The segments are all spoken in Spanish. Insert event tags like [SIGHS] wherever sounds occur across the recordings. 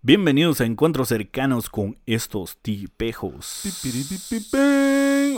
Bienvenidos a encuentros cercanos con estos tipejos.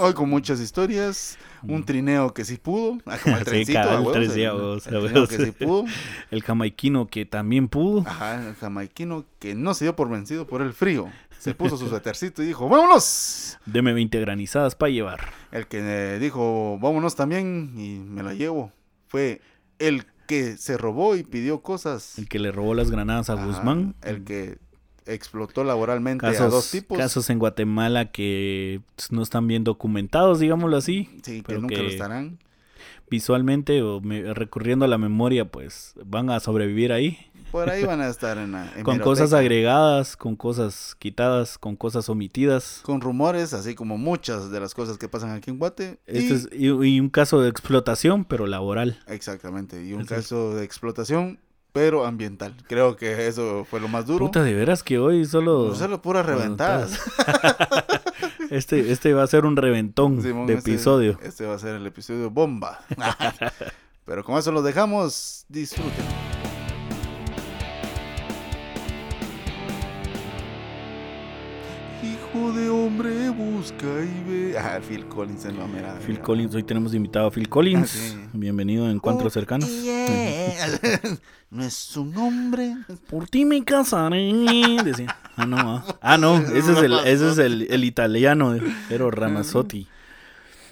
Hoy con muchas historias. Un trineo que sí pudo. Como el [LAUGHS] Sí, trencito. cabal, a huevos, tres el- días, huevos, el a trineo huevos. que sí pudo. El jamaiquino que también pudo. Ajá, el jamaiquino que no se dio por vencido por el frío. Se puso su suétercito y dijo, ¡vámonos! Deme 20 granizadas para llevar. El que eh, dijo, vámonos también y me la llevo. Fue el que se robó y pidió cosas. El que le robó las granadas a Ajá, Guzmán. El que explotó laboralmente a dos Casos, tipos. casos en Guatemala que pues, no están bien documentados, digámoslo así. sí, que pero nunca que- lo estarán. Visualmente o me- recurriendo a la memoria, pues van a sobrevivir ahí. Por ahí van a estar en la Con cosas agregadas, con cosas quitadas, con cosas omitidas. con rumores, así como muchas de las cosas que pasan aquí en Guate. Este y- es- y, y un caso de explotación, pero laboral. Exactamente, y un caso de explotación, pero ambiental. Creo que eso fue lo más duro. Puta, de veras que hoy solo... No solo puras reventadas. [LAUGHS] Este, este va a ser un reventón Simón, de este- episodio. Este va a ser el episodio bomba. [LAUGHS] pero con eso lo dejamos. Disfruten. Hombre busca y ve. Ah, Phil Collins en la mera. Phil mera. Collins, hoy tenemos invitado a Phil Collins. Ah, sí. Bienvenido a Encuentros Oh, Cercanos. yeah. [LAUGHS] no es un hombre. Por ti me casaré. Decía. Ah, no. Ah, Ah, no. [LAUGHS] Ese es el, ese es el, el italiano, Ero Ramazzotti.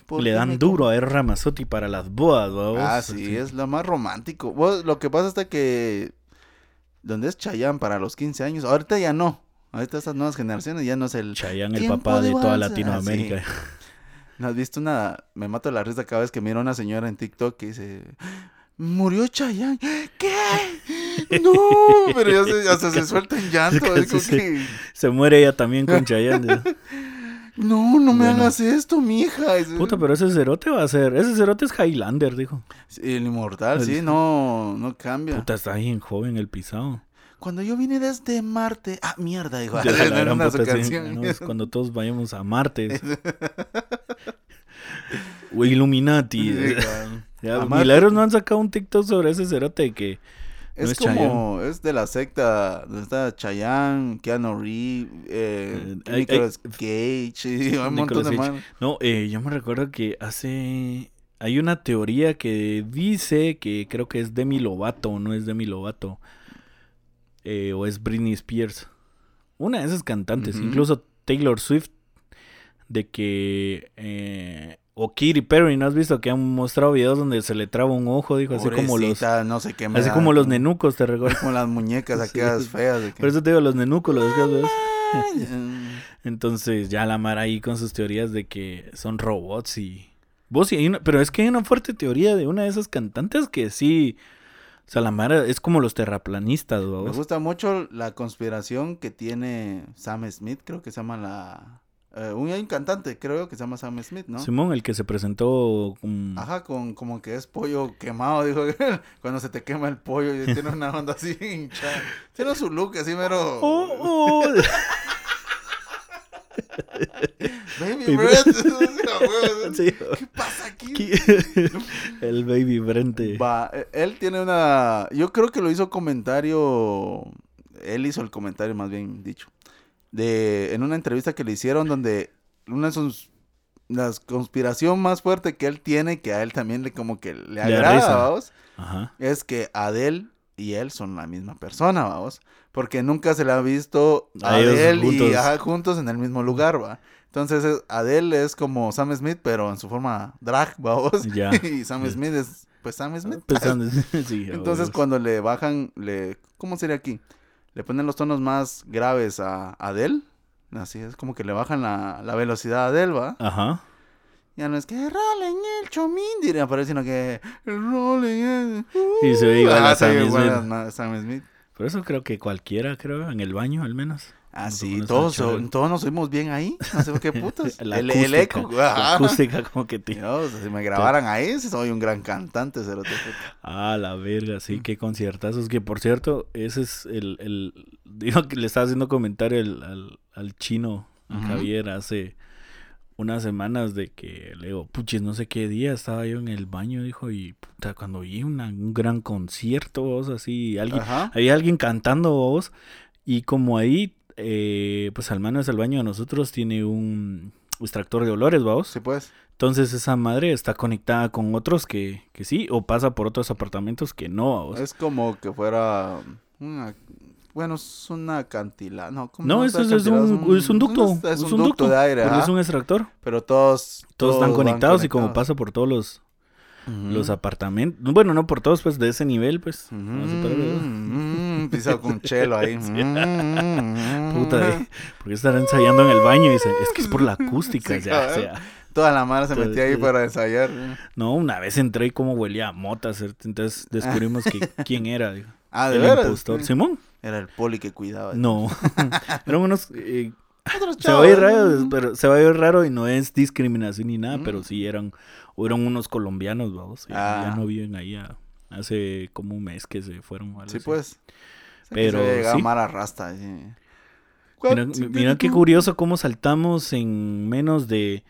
¿Por Le dan duro a Ero Ramazzotti para las bodas, ¿vamos? Ah, sí, es lo más romántico. Vos, lo que pasa es que donde es Chayanne para los 15 años, ahorita ya no. Ahorita estas nuevas generaciones ya no es el... Chayanne, el papá de de toda. Latinoamérica. ¿No has visto una... Me mato la risa cada vez que miro a una señora en TikTok que dice... Murió Chayanne. ¿Qué? No, pero ya se, hasta se suelta en llanto. [LAUGHS] Es se- que, Se muere ella también con Chayanne. no, [LAUGHS] no me Bueno. hagas esto, mija. Puta, pero ese cerote va a ser. Ese cerote es Highlander, dijo. El inmortal, El- sí, no, no cambia. Puta, está bien joven el pisado. Cuando yo vine desde Marte. Ah, mierda, dijo. [LAUGHS] [LAUGHS] Cuando todos vayamos a Marte. [LAUGHS] o Illuminati. Sí. Ya. Milagros no han sacado un TikTok sobre ese cerote que. No Es es como, es de la secta donde está Chayanne, Keanu Reeves, eh, Eh, Nicolas Cage, y un montón de. No, eh, yo me recuerdo que hace. Hay una teoría que dice que creo que es Demi Lovato, o no es Demi Lovato. Eh, o es Britney Spears. Una de esas cantantes, incluso Taylor Swift, de que. eh, o Katy Perry, ¿no has visto que han mostrado videos donde se le traba un ojo? Dijo, así como los. No sé qué Así da, como los nenucos, te recuerdo. Como las muñecas [LAUGHS] Sí. aquellas feas. De que... Por eso te digo, los nenucos, los ¿ves? Entonces ya la Mara ahí con sus teorías de que son robots y... Vos sí hay una... Pero es que hay una fuerte teoría de una de esas cantantes que sí... O sea, la Mara es como los terraplanistas, Me ¿vos? gusta mucho la conspiración que tiene Sam Smith, creo que se llama la... eh, un, hay un cantante, creo que se llama Sam Smith, ¿no? Simón, el que se presentó... con- Ajá, con como que es pollo quemado, [LAUGHS] dijo, cuando se te quema el pollo y tiene una onda así [LAUGHS] hinchada. Tiene su look así mero... [LAUGHS] Oh, oh. Baby. Sí. ¿Qué pasa aquí? [LAUGHS] El baby Brente. Va, eh, él tiene una... Yo creo que lo hizo comentario... Él hizo el comentario, más bien dicho. De, en una entrevista que le hicieron donde una de sus... La conspiración más fuerte que él tiene, que a él también le como que le Le agrada, Ajá. es que Adele y él son la misma persona, vamos. Porque nunca se le ha visto a A Adele y juntos. ajá, juntos en el mismo lugar, va. Entonces es- Adele es como Sam Smith, pero en su forma drag, [LAUGHS] vamos. Y Sam. Smith es pues Sam Smith. Pensando- [LAUGHS] sí, Entonces cuando le bajan, le ¿cómo sería aquí? Le ponen los tonos más graves a Adele. Así es como que le bajan la, la velocidad a Adele, ¿va? Ajá. Ya no es que rolen el chomín, diría, pero sino que rolen el... Y se ve igual Ah, Sam igual a Sam Smith. Por eso creo que cualquiera, creo, en el baño al menos. Ah, sí, todos, todos nos oímos bien ahí. No sé qué [LAUGHS] putas. La el, acústica, el eco. la acústica como que te... Dios, si me grabaran ahí, soy un gran cantante, puta. Ah, la verga, Mm. sí, qué conciertazos. Que por cierto, ese es el. el [LAUGHS] digo que le estaba haciendo comentario el- al, al chino, a. Javier, hace unas semanas de que le digo, puches, no sé qué día estaba yo en el baño, dijo, y puta, cuando vi una- un gran concierto, vos, así, alguien, Ajá. había alguien cantando, vos, Y como ahí, eh, pues al menos el baño de nosotros tiene un extractor de olores, vamos. Sí, pues. Entonces esa madre está conectada con otros que, que sí, o pasa por otros apartamentos que no, vamos. Es como que fuera una... Bueno, es una cantila, no, ¿cómo No, es eso es, es un, es un ducto. Es, Es, un, un ducto de aire, porque es un extractor. Pero todos... Todos, están conectados, y como pasa por todos los, los apartamentos. Bueno, no por todos, pues de ese nivel, pues. Ujú, vamos a ponerle, ¿no? Pisado con chelo ahí. [LAUGHS] Puta, de, porque estar ensayando en el baño y dicen, es que es por la acústica. Sí, o sea, o cabal. sea, Toda la mara se metía ahí para ensayar. no, una vez entré y como huelía a mota, ¿cierto? entonces descubrimos que [LAUGHS] quién era. digo, Ah, ¿de el veras? impostor. Simón, Era el poli que cuidaba. no. [LAUGHS] Eran unos... eh, Otros se va a ir raro, pero se va a ir raro y no es discriminación ni nada, Mm. pero sí eran, o eran unos colombianos, vamos, y ya Ah. no viven ahí a- hace como un mes que se fueron. Sí, así. pues. Pero, Llegaba sí. Mara Rasta. sí. Mira, mira qué curioso cómo saltamos en menos de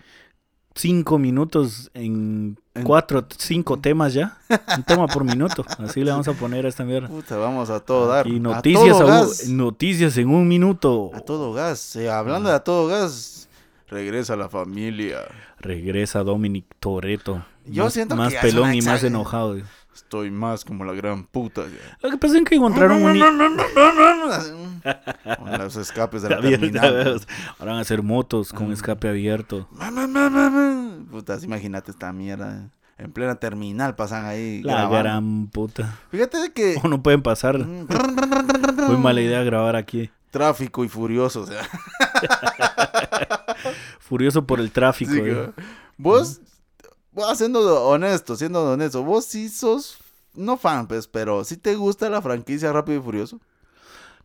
cinco minutos en En- cuatro, cinco temas ya. Un tema por minuto. Así le vamos a poner a esta mierda. Puta, vamos a todo dar. Y a noticias, todo a, gas. noticias en un minuto. A todo gas. Eh, hablando de a todo gas, regresa la familia. Regresa Dominic Toreto. Yo más, siento que más pelón y más enojado. Estoy más como la gran puta. Lo que pasa es que encontraron un... Con los escapes de la terminal. Ahora van a hacer motos Mm. con escape abierto. Putas, imagínate esta mierda. En plena terminal pasan ahí. La grabando. gran puta. Fíjate de que. [LAUGHS] O no pueden pasar. Muy mala idea grabar aquí. Tráfico y furioso, o sea. [LAUGHS] Furioso por el tráfico. Sí, eh. Vos, vos siendo honesto, siendo honesto, vos sí sos, no fan, pues, pero sí te gusta la franquicia Rápido y Furioso.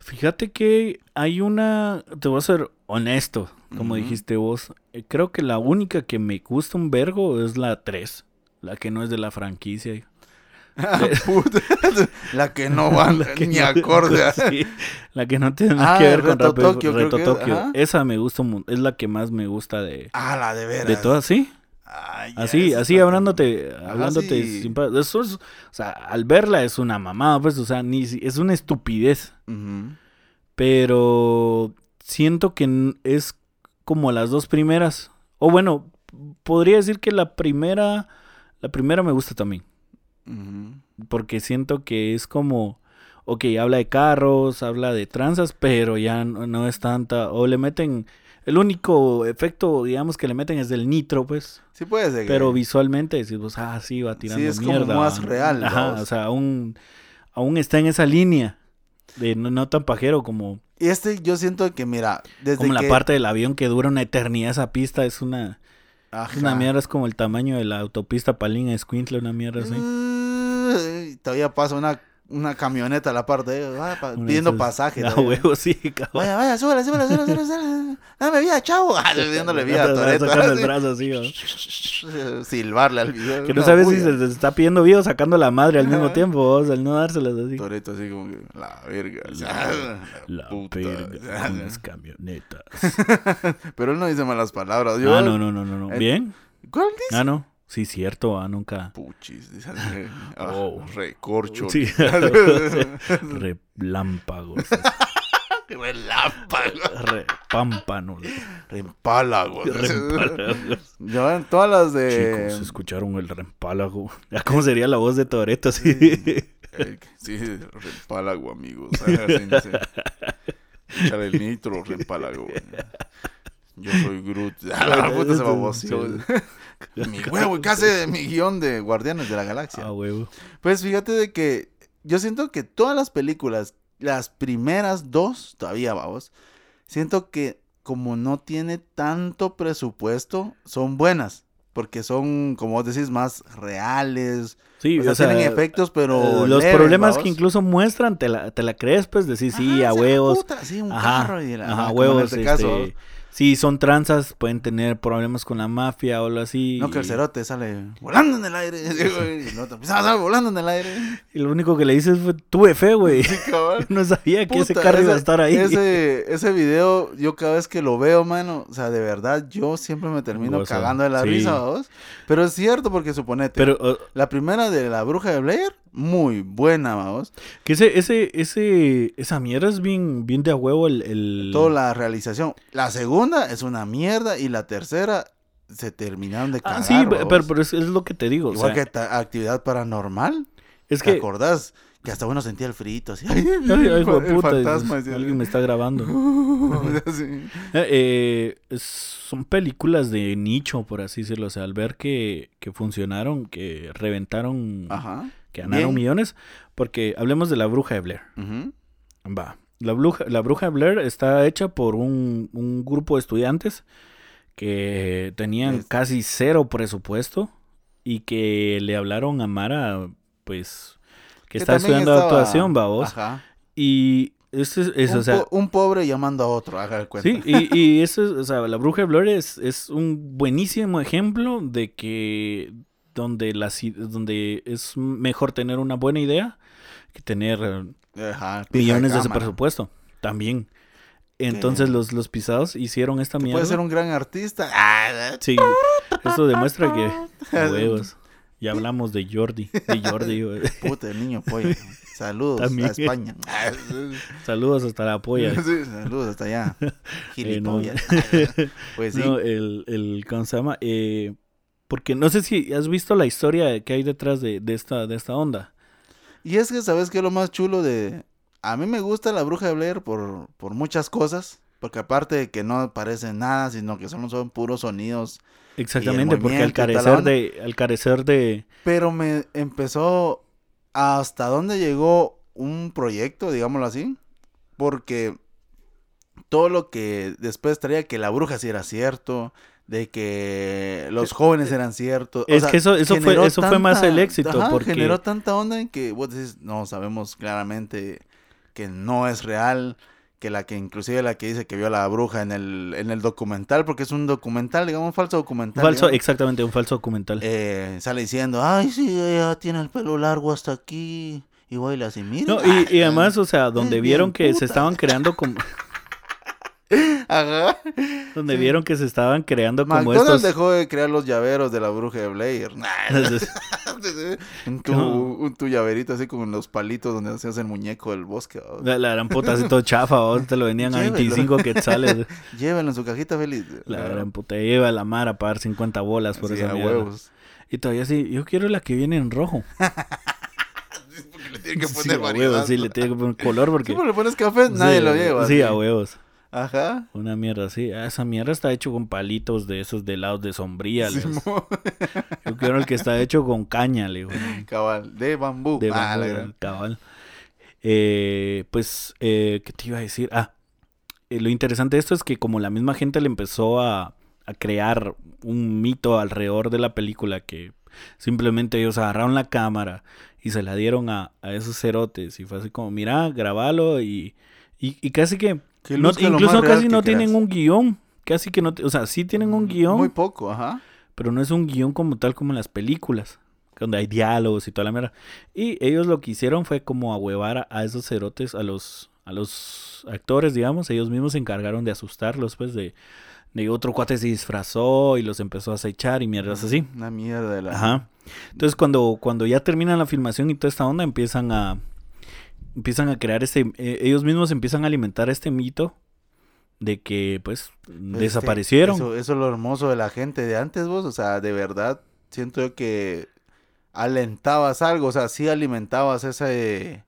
Fíjate que hay una, te voy a ser honesto, como dijiste vos. Eh, Creo que la única que me gusta un vergo es la 3, la que no es de la franquicia. [LAUGHS] Puta, [LAUGHS] la que no [LAUGHS] va La que ni no- acorde. sí, la que no tiene nada Ah, que ver con Reto Tokio, Reto es, Tokio. Esa me gusta, es la que más me gusta de, Ah, la de veras. de todas, ¿sí? Así, así hablándote, hablándote sí. sin Eso es, o sea, al verla es una mamada, pues, o sea, ni es una estupidez. Pero siento que es como las dos primeras. O bueno, podría decir que la primera, la primera me gusta también, porque siento que es como, ok, habla de carros, habla de tranzas, pero ya no, no es tanta, o le meten, el único efecto, digamos, que le meten es del nitro, pues, Sí puede ser. que- pero visualmente decís, vos, ah, sí, va tirando es como mierda. más va". real, Ajá, o sea, aún, aún está en esa línea. De no, no tan pajero como, Y este yo siento que, mira, desde como la parte del avión que dura una eternidad esa pista es una Ajá. una mierda es como el tamaño de la autopista Palín Escuintla una mierda así Uy, Todavía pasa una, una camioneta a la parte de ah, pa- pidiendo esas- pasaje. a huevo sí cabrón. Vaya, vaya, súbale, súbale, súbale, súbale, súbale. Dame vida, chavo. Ah, Pidiéndole vida a Toretto. sacando el brazo así. [LAUGHS] Silbarle al video. que no sabes si se, se está pidiendo vida o sacando la madre al mismo tiempo vos, al no dárselas así Toretto así como que, la verga. o La- sea, [LAUGHS] la puta. verga camionetas [LAUGHS] Pero él no dice malas palabras. Yo, ah no no no no no Eh, bien ¿Cuál dice? ah no sí cierto ah nunca Puchis. Dice, [LAUGHS] ah, Oh. Recorcho. sí [LAUGHS] relámpagos [LAUGHS] Relámpago. repámpanos Reempálago. Reempálagos. Yo en todas las de... Chicos, escucharon el reempálago. ¿Cómo sería la voz de Toreto? Eh, sí, reempálago, amigos. Ah, sí. Échale el nitro, reempálago. Yo soy Groot. [LAUGHS] Ah, la puta se baboseó. [LAUGHS] Mi huevo, ¿qué hace mi guion de Guardianes de la Galaxia? Ah, huevo. Pues fíjate de que yo siento que todas las películas, las primeras dos, todavía vamos, siento que como no tiene tanto presupuesto, son buenas. Porque son, como vos decís, más reales. Sí, o sea, o sea, tienen efectos, pero. eh, los leves, problemas que incluso muestran, te la, te la crees, pues decís, sí, Ajá, a huevos. puta, sí, un Ajá, carro y la- ajá, como en huevos. este caso, este, sí, son tranzas, pueden tener problemas con la mafia o algo así. No, que el cerote sale volando en el aire. [LAUGHS] Y el otro empieza a salir volando en el aire. Y lo único que le dices fue, tuve fe, güey. Sí. [LAUGHS] No sabía que ese Puta, carro iba a estar ahí. Ese, ese video, yo cada vez que lo veo, mano, o sea, de verdad, yo siempre me termino cagando de la sí. risa, ¿vos? Pero es cierto, porque suponete, Pero, uh, la primera de la bruja de Blair, muy buena, vamos. Que ese, ese, ese, esa mierda es bien, bien de a huevo el, el... Toda la realización. La segunda es una mierda y la tercera se terminaron de cagar. Ah, sí, pero, pero es, es lo que te digo. o Igual sea, que actividad paranormal. es ¿Te que... acordás? Que hasta uno sentía el frito así. Ay, Ay, ay, hijo [LAUGHS] de el puta, fantasma. alguien me está grabando. [LAUGHS] Eh, eh, es- son películas de nicho, por así decirlo. O sea, al ver que, que funcionaron, que reventaron, Ajá. que ganaron Bien. millones, porque hablemos de la bruja de Blair. Va. La bruja, la bruja de Blair está hecha por un, un grupo de estudiantes que tenían Es- casi cero presupuesto y que le hablaron a Mara, pues, que, está estudiando estaba- actuación, va vos. Ajá. Y eso es, es, un, o sea, po- un pobre llamando a otro, haga de cuenta. Sí, y, y eso es, o sea, la bruja de Blair es, es un buenísimo ejemplo de que donde, las, donde es mejor tener una buena idea que tener eh, Ajá, millones de ese presupuesto. También. Entonces los, los pisados hicieron esta mierda. Puede ser un gran artista. Sí, eso demuestra que [LAUGHS] huevos. Ya hablamos de Jordi, de Jordi. güey. [LAUGHS] Puta, el niño pollo. Saludos También. a España. [LAUGHS] Saludos hasta la polla. Sí, saludos hasta allá. Eh, no. Gilipollas. Pues sí. No, el, el, ¿cómo se llama? Eh, porque no sé si has visto la historia que hay detrás de, de esta, de esta onda. Y es que, ¿sabes qué es lo más chulo de...? A mí me gusta la bruja de Blair por, por muchas cosas. Porque aparte de que no parece nada, sino que solo son puros sonidos. Exactamente, porque al carecer de, al carecer de, Pero me empezó hasta dónde llegó un proyecto, digámoslo así. Porque todo lo que después traía que la bruja sí era cierto, de que los jóvenes eran ciertos. o Es sea, que eso- eso fue- más el éxito, ajá, porque- generó tanta onda en que vos decís, no, sabemos claramente que no es real, que la que inclusive la que dice que vio a la bruja en el, en el documental, porque es un documental, digamos, un falso documental. falso, digamos, exactamente, un falso documental. eh, sale diciendo, ay, sí, ella tiene el pelo largo hasta aquí, y baila así, mira. No, y, y [LAUGHS] además, o sea, donde vieron que se estaban creando como, [LAUGHS] [LAUGHS] Ajá. donde vieron que se estaban creando como McDonald's estos, dejó de crear los llaveros de la bruja de Blair. [LAUGHS] [LAUGHS] un, tu, No. un tu llaverito así con los palitos donde hacías el muñeco del bosque. la, la gran puta así todo chafa, ¿vos? te lo venían a Llévelo. 25 quetzales. Llévenlo en su cajita feliz. La gran puta lleva a la mar a pagar 50 bolas por Sí, esa mierda. huevos. Y todavía sí, yo quiero la que viene en rojo. Porque le tienen que Sí, poner a variedad. huevos, sí, le tiene que poner color porque... Siempre le pones café, nadie Sí, lo lleva. Sí. a huevos. Ajá. Una mierda así. Ah, esa mierda está hecho con palitos de esos de helados de sombría. Simón. Yo quiero el que está hecho con caña, le digo. [LAUGHS] Cabal, de bambú. De Ah, bambú, cabal. Eh, pues, eh, ¿qué te iba a decir? Ah, eh, lo interesante de esto es que como la misma gente le empezó a, a crear un mito alrededor de la película que simplemente ellos agarraron la cámara y se la dieron a, a esos cerotes y fue así como, mira, grabalo y, y, y casi que, Que no, incluso casi no tienen creas. un guion, casi que no, o sea, sí tienen un guion, Muy poco, ajá. pero no es un guion como tal como en las películas, donde hay diálogos y toda la mierda. Y ellos lo que hicieron fue como ahuevar a, a esos cerotes, a los, a los actores, digamos, ellos mismos se encargaron de asustarlos, pues, de, de otro cuate se disfrazó y los empezó a acechar y mierdas así. Una mierda de la. Ajá. Entonces cuando, cuando ya terminan la filmación y toda esta onda, empiezan a empiezan a crear este, eh, ellos mismos empiezan a alimentar este mito de que pues Pues desaparecieron. Eso, eso es lo hermoso de la gente de antes, vos. O sea, de verdad, siento yo que alentabas algo. O sea, sí alimentabas esa, eh,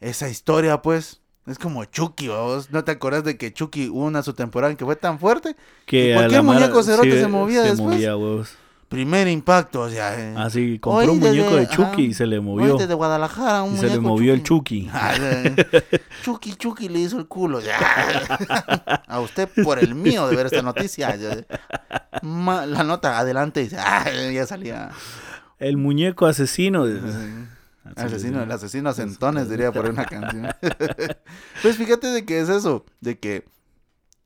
esa historia, pues. Es como Chucky, vos. ¿No te acordás de que Chucky hubo una su temporada en que fue tan fuerte? que ¿Y a cualquier muñeco cerote se movía se después? movía, huevos. Primer impacto, o sea. eh, Así compró un muñeco de Chucky ajá, y se le hoy movió. desde Guadalajara, un Y se le movió el Chucky. [LAUGHS] Ah, Chucky, Chucky le hizo el culo. ya. A usted por el mío de ver esta noticia. La nota adelante dice, ah, ya salía. El muñeco asesino. Asesino, el asesino a centones, diría por una canción. [LAUGHS] pues fíjate de que es eso, de que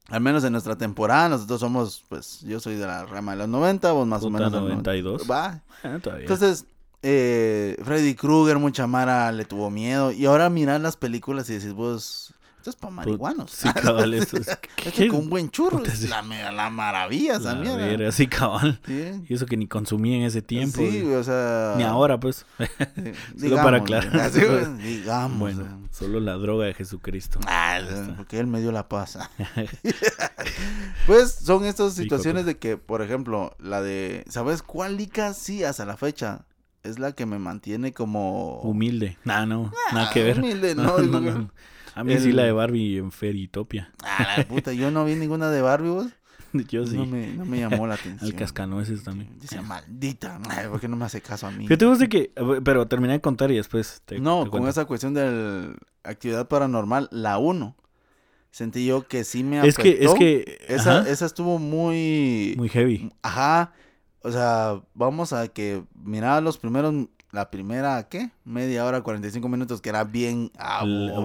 al menos en nuestra temporada, nosotros somos, pues, yo soy de la rama de los 90, vos más o menos. del 92. Va, [LAUGHS] entonces, eh, Freddy Krueger, mucha Mara le tuvo miedo. Y ahora mirar las películas y decís vos, esto es para marihuanos. Sí, [LAUGHS] cabal, eso es. [LAUGHS] Con un buen churro es sí. la, la maravilla esa La mierda. sí, cabal. Sí. Y eso que ni consumí en ese tiempo. Sí, o sea. Ni ahora, pues. [LAUGHS] Solo para aclarar. así, güey, digamos. Bueno, solo la droga de Jesucristo. Ah, porque él me dio la paz. pues son estas Sí, situaciones de que, por ejemplo, la de, ¿sabes cuál lica? Sí, hasta la fecha. Es la que me mantiene como... Humilde. Nah, no, nada que ver. Ah, humilde, no, No, no, no, no. no. A mí sí la de Barbie en Feritopia. Ah, la puta, yo no vi ninguna de Barbie, vos. [LAUGHS] Yo sí. No me, no me llamó la atención. Al cascanueces también. Dice, maldita, ay, ¿por qué no me hace caso a mí? Fíjate vos de que, pero terminé de contar y después te No, te con esa cuestión de actividad paranormal, la 1, sentí yo que sí me Es que, es afectó. que, Esa, ajá, esa estuvo muy... muy heavy. Ajá. O sea, vamos a que miraba los primeros, la primera, ¿qué? Media hora, 45 minutos, que era bien aburrida.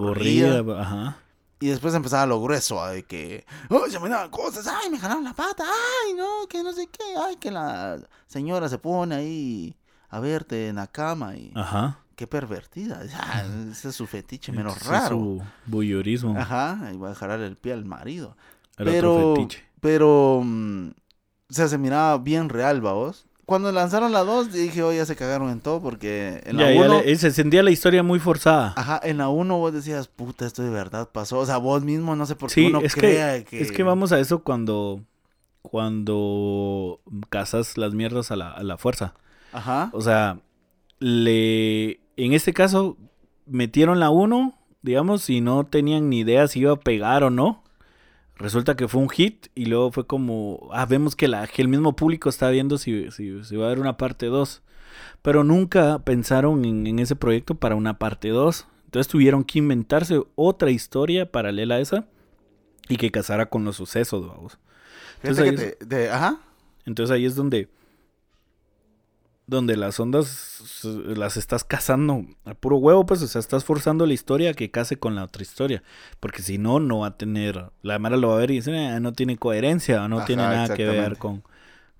Aburrida, ajá. Y después empezaba lo grueso, de que, oh, se me daban cosas, ay, me jalaron la pata, ay, no, que no sé qué, ay, que la señora se pone ahí a verte en la cama y Ajá. qué pervertida. Ah, ese es su fetiche menos raro. su voyeurismo. Ajá, y va a jalar el pie al marido. Era pero, otro fetiche. pero, mm, o sea, se miraba bien real, vos. Cuando lanzaron la 2, dije, oye, ya se cagaron en todo porque en Ya, la ya 1, le- se sentía la historia muy forzada. ajá, en la 1 vos decías, puta, esto de verdad pasó. O sea, vos mismo no sé por qué Sí, uno es crea que, que... es que vamos a eso cuando, cuando cazas las mierdas a la, a la fuerza. Ajá. O sea, le, en este caso metieron la 1, digamos, y no tenían ni idea si iba a pegar o no. Resulta que fue un hit y luego fue como, ah, vemos que, la, que el mismo público está viendo si, si, si va a haber una parte 2. Pero nunca pensaron en, en ese proyecto para una parte 2. Entonces tuvieron que inventarse otra historia paralela a esa y que casara con los sucesos, vamos. Entonces, te- ajá. entonces ahí es donde donde las ondas las estás cazando a puro huevo, pues, o sea, estás forzando la historia a que case con la otra historia, porque si no, no va a tener, la Mara lo va a ver y dice, "Eh, no tiene coherencia, no Ajá, tiene nada que ver con,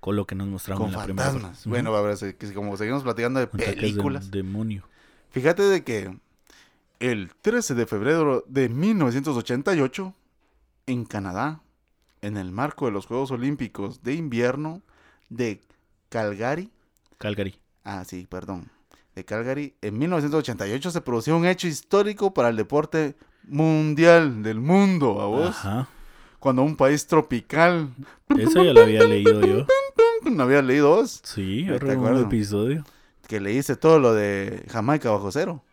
con lo que nos mostraron Con en la primera parte". Bueno, Ujú. a ver, como seguimos platicando de películas. demonio. Fíjate de que el 13 de febrero de 1988, en Canadá, en el marco de los Juegos Olímpicos de Invierno de Calgary, Calgary. ah, sí, perdón, de Calgary, en 1988 se produjo un hecho histórico para el deporte mundial del mundo, a vos, Ajá. cuando un país tropical, Eso ya lo había leído yo. no había leído vos, Sí, era un acuerdo. episodio. que leíste todo lo de Jamaica bajo cero.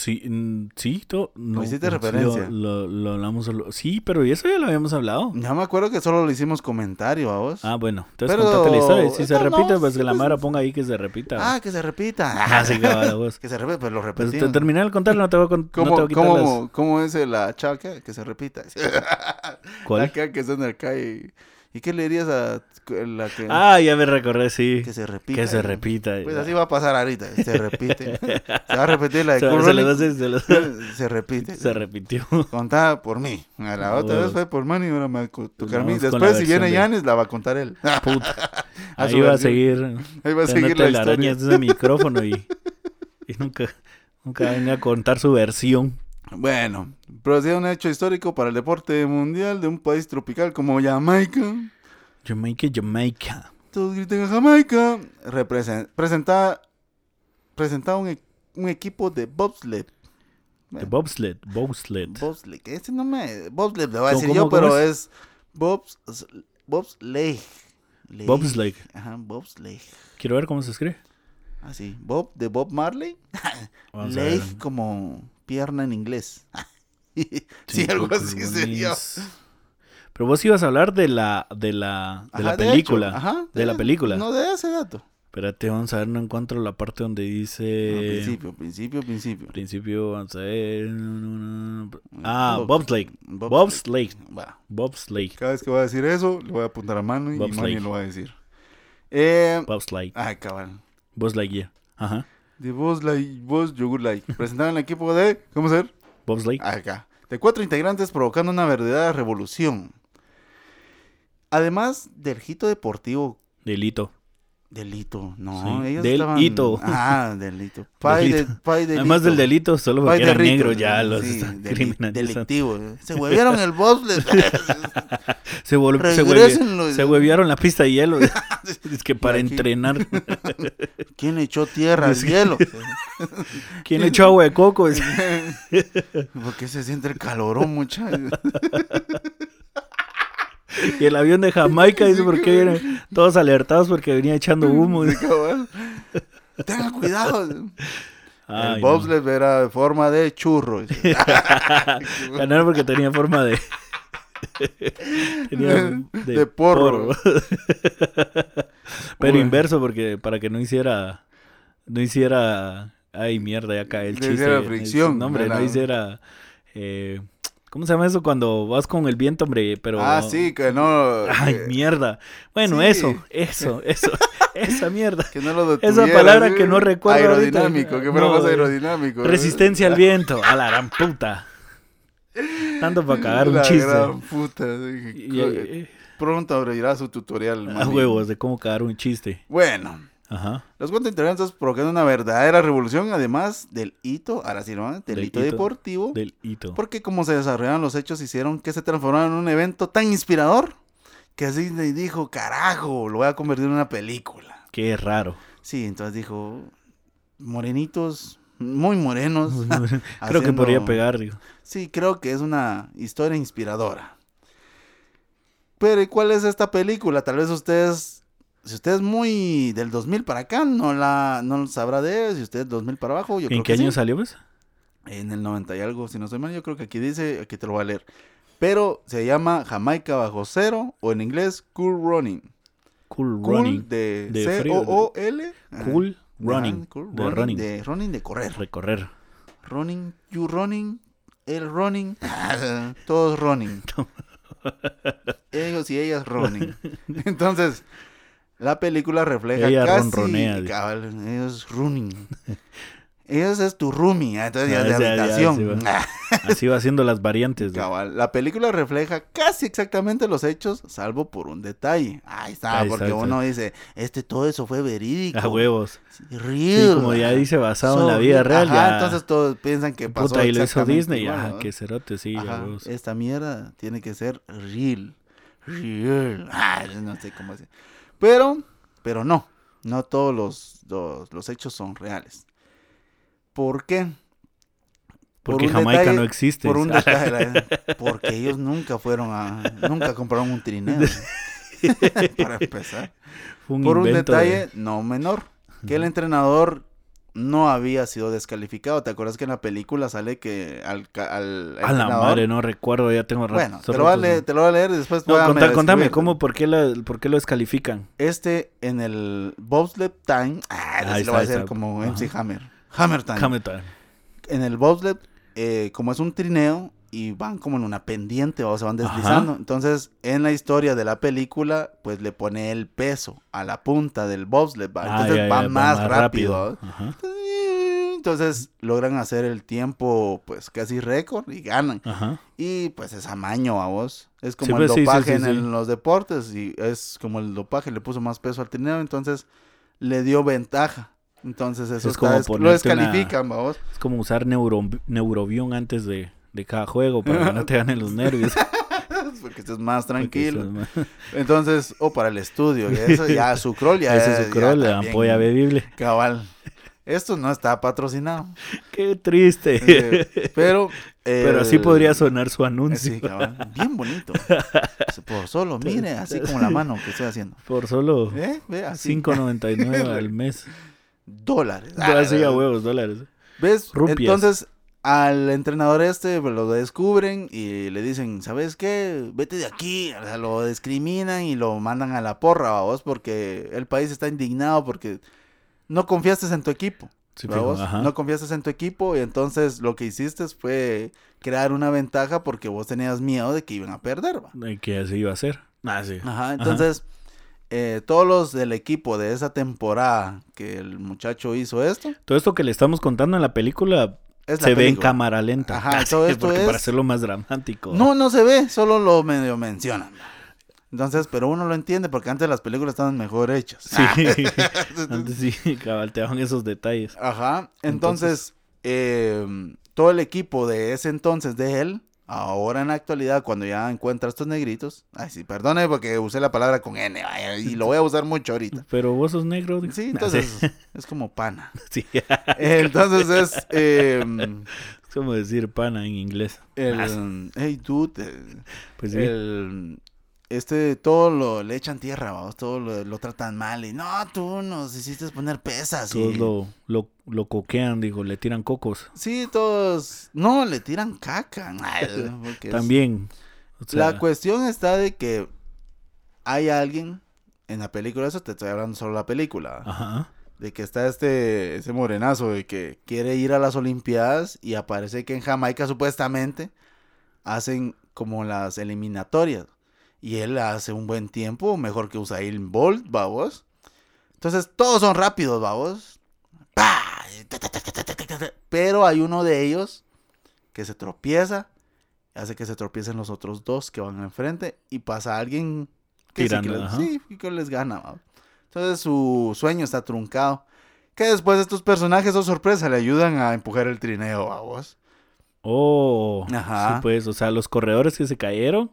Sí, mm, sí, no, hiciste sí, referencia. Lo, lo- lo hablamos. solo- Sí, pero eso ya lo habíamos hablado. Ya me acuerdo que solo le hicimos comentario a vos. Ah, bueno. Entonces Pero- contate la historia. Si se no, repite, pues sí, que la pues- Mara ponga ahí que se repita. Ah, que se repita. [LAUGHS] Ah, sí, cabal, vos. [LAUGHS] Que se repita, pues lo Pues repetimos. te terminé de contarlo, no te voy a, con- no te ¿Cómo, cómo, las- cómo es la chava que, se repita? [LAUGHS] ¿Cuál? La que, que está en el calle. ¿Y qué le dirías a la que, Ah, ya me recordé, sí. que se repita? Que se repita. Pues así va a pasar ahorita. Se repite. [LAUGHS] se va a repetir la de Se, Cool se le Runnings. hace- se le- Se repite. se repitió. Contada por mí. A la otra vez fue por Manny, ahora me va a co- tocar a mí. Vamos con la Después, si viene de- Yanis, la va a contar él. Puta. [LAUGHS] A Ahí va a seguir. Ahí va a seguir dándote la arañas historia. de micrófono y, y nunca, nunca venía a contar su versión. Bueno, procede un hecho histórico para el deporte mundial de un país tropical como Jamaica. Jamaica, Jamaica. Todos griten a Jamaica. Represen- presenta, presenta un, e- un equipo de bobsled. De bobsled, bobsled. Bobsled. Ese no me... Bobsled le voy a ¿Cómo- decir yo, pero es? Bobs, bobsled. Bobsled. Ajá, bobsled. Quiero ver cómo se escribe. Así. Bob, de Bob Marley. [LAUGHS] Leg como pierna en inglés. [LAUGHS] sí, Sí, algo así sería. Pero vos ibas a hablar de la de la de la Ajá, de película, hecho, ajá, de la película. No de ese dato. Espérate, vamos a ver, no encuentro la parte donde No, dice principio, principio, principio. principio, vamos a ver. Ah, Bob- bobsleigh. Bobsled. Bobsleigh. Va. Bobsleigh. Cada vez que voy a decir eso, le voy a apuntar a mano y. Manny lo va a decir. Eh, Bobsleigh. ay, cabal. Bobsleigh. yeah. Ajá. De vos, like, vos, yogur, like. Presentaron el equipo de. ¿Cómo se llama? Bobsleigh. Acá. De cuatro integrantes provocando una verdadera revolución. Además del hito deportivo. Delito. Delito, no, Sí, ellos del estaban... hito. Ah, delito. Pai de, pai delito. Además del delito, solo porque de eran rito, negros ya los sí, criminalizando. delictivo. Se huevieron el bobsled. [LAUGHS] Se, vol- se, hueve- Regrésenlo. se huevearon la pista de hielo. [LAUGHS] [LAUGHS] es que para aquí- entrenar. ¿Quién le echó tierra al hielo? ¿Quién le echó agua de coco? Es- ¿Por qué se siente el calorón, muchachos? Y el avión de Jamaica dice por qué vienen todos alertados porque venía echando humo. Sí, cabal. Tenga cuidado. Ay, el no. bobsled era de forma de churro. [LAUGHS] Ganar porque tenía forma de. [LAUGHS] tenía de, De porro. [LAUGHS] Pero inverso, porque para que no hiciera. No hiciera. Ay, mierda, ya cae el No chiste. hiciera fricción, No, hombre, no hiciera. eh, ¿Cómo se llama eso cuando vas con el viento, hombre? Pero. Ah, sí, que no. Ay, mierda. Bueno, Sí. eso, eso, eso. [LAUGHS] esa mierda. que no lo Esa palabra sí. que no [LAUGHS] recuerdo ahorita. Aerodinámico, que fuera No, más eh, aerodinámico. Resistencia al [LAUGHS] viento. A la gran puta. Tanto para cagar un La chiste. gran puta. Y- y- Pronto abrirá su tutorial. a huevos de cómo cagar un chiste. Bueno, Ajá. los cuentos interesantes provocaron una verdadera revolución, además del hito, ahora sí, ¿no? Del, Del hito, hito. deportivo. Del hito. Porque como se desarrollaron los hechos, hicieron que se transformara en un evento tan inspirador que así le dijo, carajo, lo voy a convertir en una película. Qué raro. Sí, entonces dijo, morenitos, muy morenos. [LAUGHS] [LAUGHS] Creo que podría pegar, digo. Sí, creo que es una historia inspiradora. Pero ¿y cuál es esta película? Tal vez ustedes, si usted es muy del 2000 para acá, no la no sabrá de él. Si usted es 2000 para abajo, yo creo ¿En qué que sí. año salió, pues? En el 90 y algo, si no estoy mal, yo creo que aquí dice, aquí te lo voy a leer. Pero se llama Jamaica bajo cero o en inglés Cool Running. Cool Cool Running. de. Cool Ajá, Running. cool de running. De running de correr. Recorrer. Running, you running, el running, [LAUGHS] todos running. [LAUGHS] Ellos y ellas running. Entonces, la película refleja Ella casi ronronea, cabal, ellos running. [LAUGHS] Ellos es tu roomie, ah, entonces ya Ah, es de ya, ya, habitación. va. [LAUGHS] Así va haciendo las variantes. Cabal, la película refleja casi exactamente los hechos, salvo por un detalle. Ahí está, Ahí porque está, uno dice, este todo eso fue verídico. A huevos. Real. Sí, como ya dice, basado en la vida real. Ajá, ya. entonces todos piensan que pasó Puta, y lo hizo Disney. igual, Ah, ¿no? qué cerote, sí. a Ajá, huevos. esta mierda tiene que ser real. Real. [LAUGHS] Ah, no sé cómo decir. Pero, pero no. No todos los, los, los hechos son reales. ¿Por qué? Por Porque Jamaica detalle- no existe. Por un detalle. [LAUGHS] Porque ellos nunca fueron a. Nunca compraron un trineo. [LAUGHS] [LAUGHS] Para empezar. Fue un Por un de- detalle no menor. Que el entrenador no había sido descalificado. ¿Te acuerdas que en la película sale que al, ca- al A la madre, no recuerdo, ya tengo rato. Bueno, te lo, voy a leer, te lo voy a leer y después No, contá- contame. ¿cómo, por, qué la- ¿por qué lo descalifican? Este en el bobsled time. Ah, ese Ahí lo voy a está, hacer está. como Ajá. MC Hammer. Hammer time. Hamilton. En el bobsled, eh, como es un trineo y van como en una pendiente o se van deslizando. Entonces, en la historia de la película, pues le pone el peso a la punta del bobsled. ¿va? Ah, Entonces ya, va ya, más rápido. Entonces logran hacer el tiempo pues casi récord y ganan. Ajá. Y pues es amaño a vos. Es como Sí, el pues, sí, dopaje sí, en los deportes y es como el dopaje le puso más peso al trineo, entonces le dio ventaja. Entonces eso Es está como lo ponerte una- descalifican, vos. Es como usar neuro, neurobión antes de, de cada juego para que no te ganen los nervios. [LAUGHS] Porque estés más tranquilo. más- Entonces, o para el estudio, eso ya su crawl ya [LAUGHS] Ese es su crawl, la ampolla bebible. Cabal. Esto no está patrocinado. Qué triste. Eh, pero Pero así podría sonar su anuncio. Sí, cabal. Bien bonito. [LAUGHS] Por solo, mire, así como la mano que estoy haciendo. Por solo ¿Eh? Ve, así. 5.99 al mes. dólares. Así a huevos, dólares. ¿Ves? Rupias. Entonces, al entrenador este pues, lo descubren y le dicen, ¿sabes qué? Vete de aquí. O sea, lo discriminan y lo mandan a la porra, vos, porque el país está indignado porque no confiaste en tu equipo. Sí, ¿va vos? No confiaste en tu equipo y entonces lo que hiciste fue crear una ventaja porque vos tenías miedo de que iban a perder, ¿va? Y que así iba a ser. Ah, sí. Ajá, entonces eh, todos los del equipo de esa temporada que el muchacho hizo esto, Todo esto que le estamos contando en la película es la se ve en cámara lenta. Ajá, [LAUGHS] todo esto porque es- para hacerlo más dramático. No, no se ve, solo lo medio mencionan. Entonces, pero uno lo entiende porque antes las películas estaban mejor hechas. Sí, [LAUGHS] antes sí, [LAUGHS] cabalteaban esos detalles. Ajá. Entonces, eh, todo el equipo de ese entonces de él, ahora en la actualidad, cuando ya encuentra estos negritos, ay, sí, perdone porque usé la palabra con N, y lo voy a usar mucho ahorita. Pero vos sos negro. Sí, entonces es como pana. [LAUGHS] Sí. [LAUGHS] Entonces es eh, Es como decir pana en inglés. El hey dude, Pues sí. el este todo lo le echan tierra, vamos, todo lo, lo tratan mal y no, tú nos hiciste poner pesas. Todos y- lo, lo, lo coquean, digo, le tiran cocos. Sí, todos no le tiran caca. [LAUGHS] es- También. O sea, La cuestión está de que hay alguien en la película, eso te estoy hablando solo de la película, Ajá. de que está este ese morenazo de que quiere ir a las Olimpiadas y aparece que en Jamaica supuestamente hacen como las eliminatorias y él hace un buen tiempo, mejor que Usain Bolt, babos. Entonces todos son rápidos, babos. ¡Pah! Pero hay uno de ellos que se tropieza, hace que se tropiecen los otros dos que van enfrente y pasa alguien que sí, que Tirando, les, sí, que les gana. ¿va? Entonces su sueño está truncado. Que después estos personajes, oh sorpresa, le ayudan a empujar el trineo a vos. Oh. Ajá. Sí, pues, o sea, los corredores que se cayeron.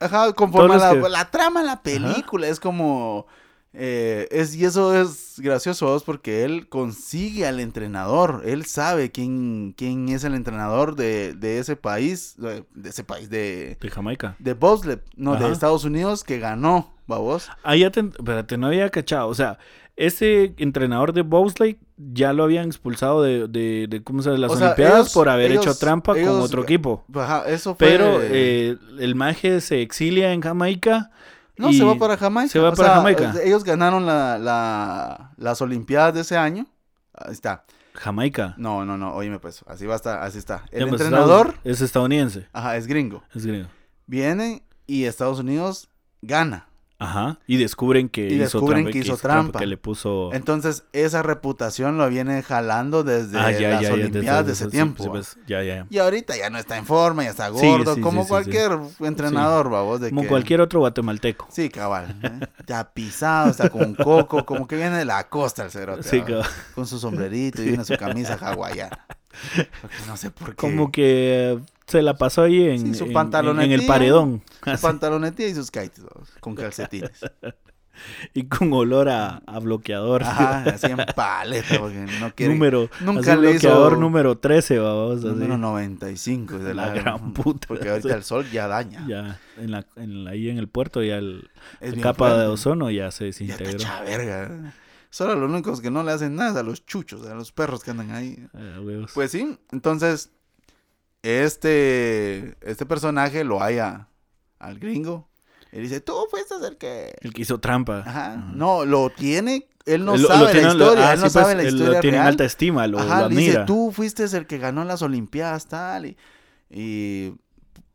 Ajá, conforme a la, los que- la trama la película, es como... eh, es, y eso es gracioso porque él consigue al entrenador, él sabe quién, quién es el entrenador de, de ese país, de, de ese país, de, De Jamaica. de bobsled, no, de. Estados Unidos, que ganó, vos. Ah, ya te, espérate, no había cachado. O sea, ese entrenador de bobsleigh ya lo habían expulsado de, de, de ¿cómo se llama? las O sea, Olimpiadas ellos- por haber hecho ellos- trampa con otro equipo. Ajá, eso fue... Pero eh, el maje se exilia en Jamaica. No, se va para Jamaica. se va o para sea, Jamaica. Ellos ganaron la, la- las Olimpiadas de ese año. Ahí está. Jamaica. No, no, no, oíme pues, así va a estar, así está. El Ya, pues, entrenador, es estadounidense. ajá, es gringo. Es gringo. Viene y Estados Unidos gana. Ajá. Y descubren que Y hizo descubren trampa. que hizo trampa. Que le puso. Entonces, esa reputación lo viene jalando desde Ah, ya, las ya, Olimpiadas de ese sí, tiempo. sí, pues, ya, ya. Y ahorita ya no está en forma, ya está gordo, sí, como cualquier entrenador, babos. De Como que- cualquier otro guatemalteco. Sí, cabal. ¿eh? Ya pisado, está con coco, como que viene de la costa el cerote. Cabal. Con su sombrerito y viene su camisa hawaiana. [LAUGHS] Porque no sé por qué. Como que se la pasó ahí en, Sí, en- el paredón. Su Así. pantalonetilla y sus kites, con calcetines. [LAUGHS] Y con olor a, a bloqueador. Ajá, así en paleta, porque no [LAUGHS] quiere. número. nunca le bloqueador hizo- número 13, vamos. así. Número 95 de la, La gran puta. Porque ahorita el sol ya daña. Ya, en la, en la- ahí en el puerto ya el, la capa de ozono ya se Ya desintegró. hecha verga. Solo los únicos que no le hacen nada a los chuchos, a los perros que andan ahí. Ah. Pues sí, entonces este este personaje lo haya al gringo. Él dice, tú fuiste el que... el que hizo trampa. Ajá. Ajá. No, lo tiene, él no Él sabe lo tiene- la historia, ah, él no sí, sabe pues, la él historia lo tiene en alta estima, lo, Ajá, lo le dice, admira. tú fuiste el que ganó las Olimpiadas, tal, y, y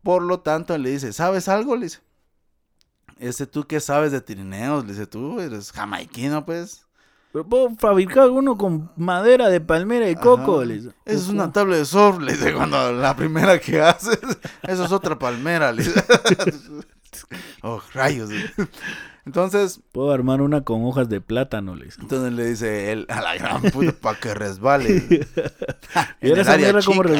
por lo tanto le dice, ¿sabes algo? Le dice, este, ¿tú qué sabes de trineos? Le dice, tú eres jamaiquino, pues. Pero puedo fabricar uno con madera de palmera y coco. Ajá. le dice. Esa es una tabla de surf, le dice, cuando la primera que haces, eso es otra palmera, le dice. [LAUGHS] oh, rayos. Entonces, Puedo armar una con hojas de plátano, le dice. entonces le dice él, a la gran puta, para que resbale. [LAUGHS] Y En esa mierda como [LAUGHS]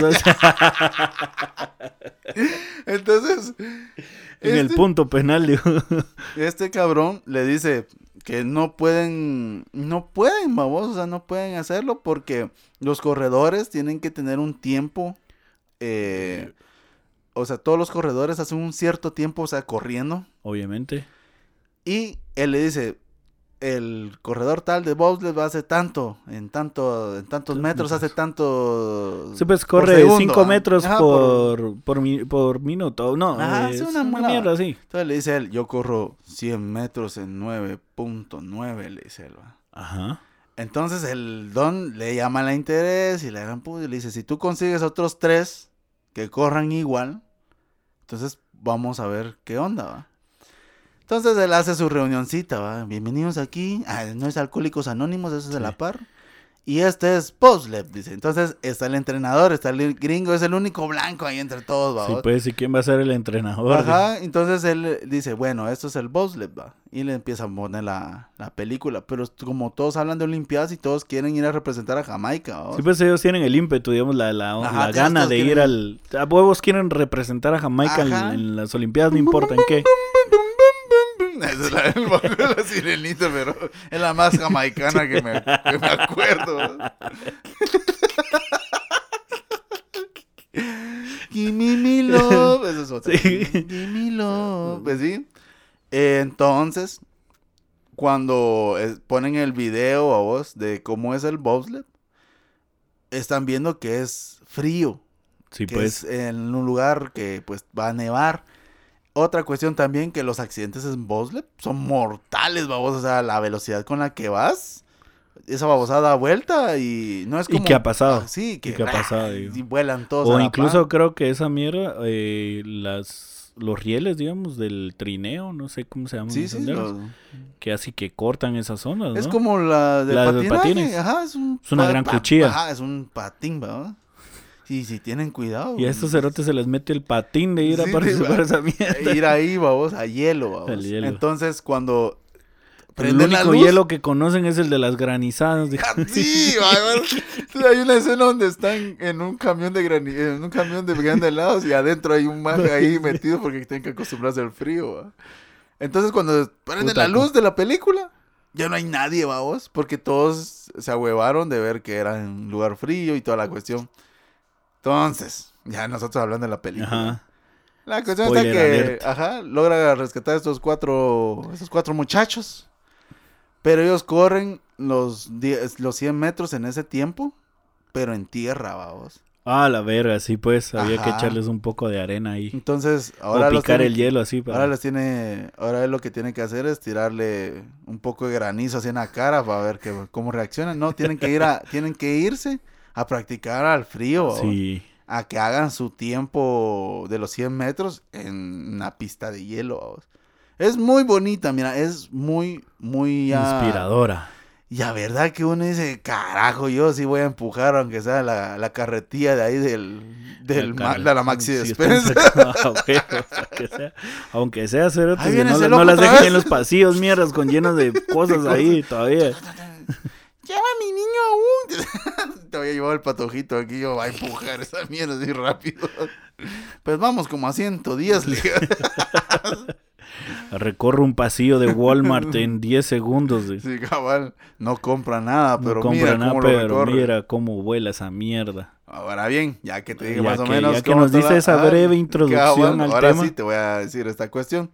Entonces, en el este- punto penal, digo. Este cabrón le dice que no pueden, no pueden, vamos, o sea, no pueden hacerlo porque los corredores tienen que tener un tiempo, eh, o sea, todos los corredores hacen un cierto tiempo, o sea, corriendo. Obviamente. Y él le dice, el corredor tal de bobsled va a hacer tanto, en tanto, en tantos metros hace tanto. Sí, pues corre segundo, 5 ah. metros Ajá, por, por, mi- por minuto. No, Ajá, es una mierda así. Entonces le dice él, yo corro 100 metros en 9.9, le dice él. ¿va? Ajá. Entonces el don le llama la interés y le, dan y le dice, si tú consigues otros tres que corran igual, entonces vamos a ver qué onda, ¿va? Entonces él hace su reunioncita, ¿va? Bienvenidos aquí. Ah, no es Alcohólicos Anónimos, eso es de Sí. la par. Y este es Boslep, dice. Entonces está el entrenador, está el gringo, es el único blanco ahí entre todos, ¿va? Sí, pues, ¿y quién va a ser el entrenador? Ajá, entonces él dice, bueno, esto es el Boslep, va. Y le empieza a poner la, la película. Pero como todos hablan de Olimpiadas y todos quieren ir a representar a Jamaica, ¿va? Sí, pues ellos tienen el ímpetu, digamos, la, la, Ajá, la gana de ir al... A huevos quieren representar a Jamaica en las Olimpiadas, no importa en qué. [LAUGHS] Es la, el bajo de la sirenita, pero es la más jamaicana que me, que me acuerdo. Give me love. Esa es otra. Sí. Give me love. Pues sí. Eh, entonces, cuando eh, ponen el video a vos de cómo es el bobsled, están viendo que es frío Sí, que pues. es en un lugar que pues va a nevar. Otra cuestión también que los accidentes en bobsled son mortales, babos, o sea, la velocidad con la que vas, esa babosada da vuelta y no es ¿Y como qué ha pasado? Ah, sí, que qué ha pasado, [LAUGHS] digo? y vuelan todos O a incluso creo que esa mierda, eh, las los rieles, digamos, del trineo, no sé cómo se llaman. Sí, sí, mierdas, lo- Que así que cortan esas zonas, ¿no? es como la de La de patines. ajá, es un Es una gran cuchilla. Ajá, es un patín, ¿verdad? Sí, sí, tienen cuidado. Y a estos cerotes se les mete el patín de ir a Sí, participar de- esa mierda. ir ahí, babos, a hielo, babos. Al hielo. Entonces, cuando El único hielo que conocen es el de las granizadas. Sí, va, va. Entonces, hay una escena donde están en un camión de grani en un camión de grande helados y adentro hay un mago ahí metido porque tienen que acostumbrarse al frío, va. Entonces cuando prenden la luz de la película, ya no hay nadie, vamos, porque todos se ahuevaron de ver que era un lugar frío y toda la cuestión. Entonces, ya nosotros hablando de la película. Ajá. La cuestión está que, ajá, logra rescatar a estos cuatro, estos cuatro muchachos. Pero ellos corren los, 10 los 100 metros en ese tiempo, pero en tierra, vamos. Ah, la verga, sí, pues. Había que echarles un poco de arena ahí. Entonces, ahora o picar tiene- el hielo así. Para... Ahora les tiene, ahora él lo que tiene que hacer es tirarle un poco de granizo así en la cara para ver que, cómo reaccionan. No, tienen que ir a, [LAUGHS] tienen que irse a practicar al frío. Sí. a que hagan su tiempo de los 100 metros en una pista de hielo. Es muy bonita, mira, es muy, muy... ah, Inspiradora. Y la verdad que uno dice, carajo, yo sí voy a empujar, aunque sea la, la carretilla de ahí del, del La ma- la Maxi sí, Despensa. [LAUGHS] O sea, [LAUGHS] que sea- aunque sea viene no, no las dejen en los pasillos, mierdas, con llenas de [LAUGHS] cosas. ahí todavía. Lleva a mi niño aún. [LAUGHS] Te voy a llevar el patojito aquí, yo voy a empujar esa mierda así rápido. Pues vamos como a 110, le digo. [LAUGHS] Recorre un pasillo de Walmart en [LAUGHS] 10 segundos. de- Sí, cabal, no compra nada, no pero compra mira nada, cómo pero mira cómo vuela esa mierda. Ahora bien, ya que te dije Ya más o que- menos. ya que nos dice esa breve introducción cabal, al ahora tema. sí te voy a decir esta cuestión.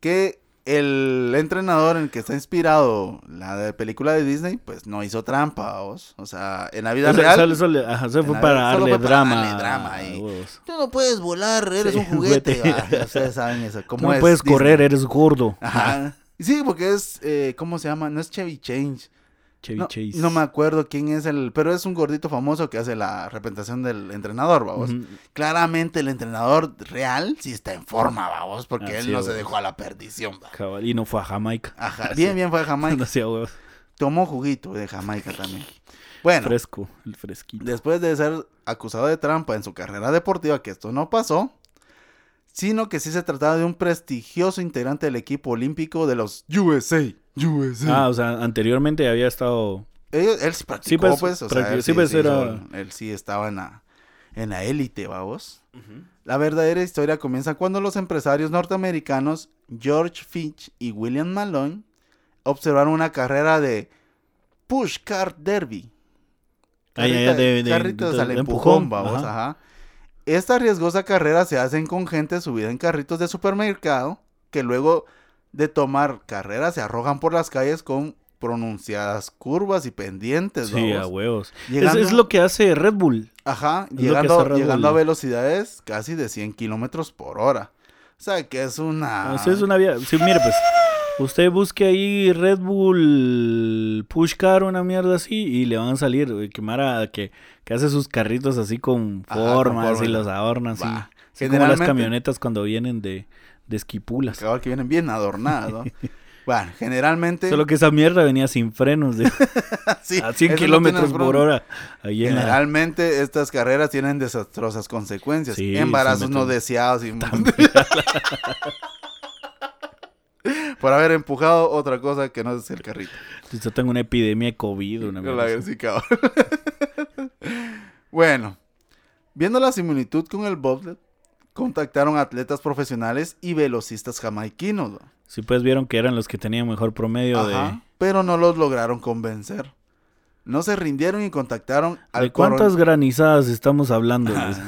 Que el entrenador en el que está inspirado la de película de Disney, pues no hizo trampa, ¿vos? O sea, en la vida O sea, real. solo- solo- ajá, solo en fue para vida- solo darle fue para drama. darle drama huevos. Tú no puedes volar, eres Sí, un juguete. va. [LAUGHS] Ustedes saben eso. Tú ¿Cómo no es puedes Disney? correr, eres gordo. Ajá. Sí, porque es, eh, ¿cómo se llama? No es Chevy Change. Chevy No, Chase. no me acuerdo quién es el, pero es un gordito famoso que hace la representación del entrenador. Ujú. Claramente el entrenador real sí está en forma, vamos, porque él no se dejó a la perdición. va. Cabal, Y no fue a Jamaica. Ajá, [LAUGHS] bien, bien fue a No Jamaica. Tomó juguito de Jamaica también. Bueno, Fresco, el fresquito. después de ser acusado de trampa en su carrera deportiva, que esto no pasó, sino que sí se trataba de un prestigioso integrante del equipo olímpico de los USA. USA. Ah, o sea, anteriormente había estado. Él sí practicó, Sí, pues, pues, o sea, él sí, pues, sí era- hizo- él sí estaba en la, en la élite, vamos. La verdadera historia comienza cuando los empresarios norteamericanos George Finch y William Malone observaron una carrera de push cart derby. Ya, de- de- carritos de- al de empujón, empujón, vamos, ajá. ajá. Esta riesgosa carrera se hacen con gente subida en carritos de supermercado que luego de tomar carrera se arrojan por las calles con pronunciadas curvas y pendientes, Sí, a vamos. huevos. Es, Llegando- es lo que hace Red Bull. Ajá, Es llegando, llegando a velocidades casi de 100 kilómetros por hora. O sea, que es una... Sea, es una vía. Sí, mire, pues. Usted busque ahí Red Bull Pushcar, una mierda así, y le van a salir. güey, Que que, que hace sus carritos así con Ajá, con formas y los adorna así. Como las camionetas cuando vienen de, de esquipulas. Cabal que vienen bien adornadas, [LAUGHS] ¿no? Bueno, generalmente. Solo que esa mierda venía sin frenos de [LAUGHS] sí, a 100 eso no kilómetros por hora. Ahí en la- Generalmente estas carreras tienen desastrosas consecuencias. Sí, Embarazos no deseados y [LAUGHS] por haber empujado otra cosa que no es el carrito. Yo tengo una epidemia de COVID, una mierda sí, bueno, viendo la similitud con el bobsled, contactaron a atletas profesionales y velocistas jamaiquinos. ¿no? Sí, pues vieron que eran los que tenían mejor promedio Ajá, pero no los lograron convencer. No se rindieron y contactaron al ¿De cuántas coron- granizadas estamos hablando? Les-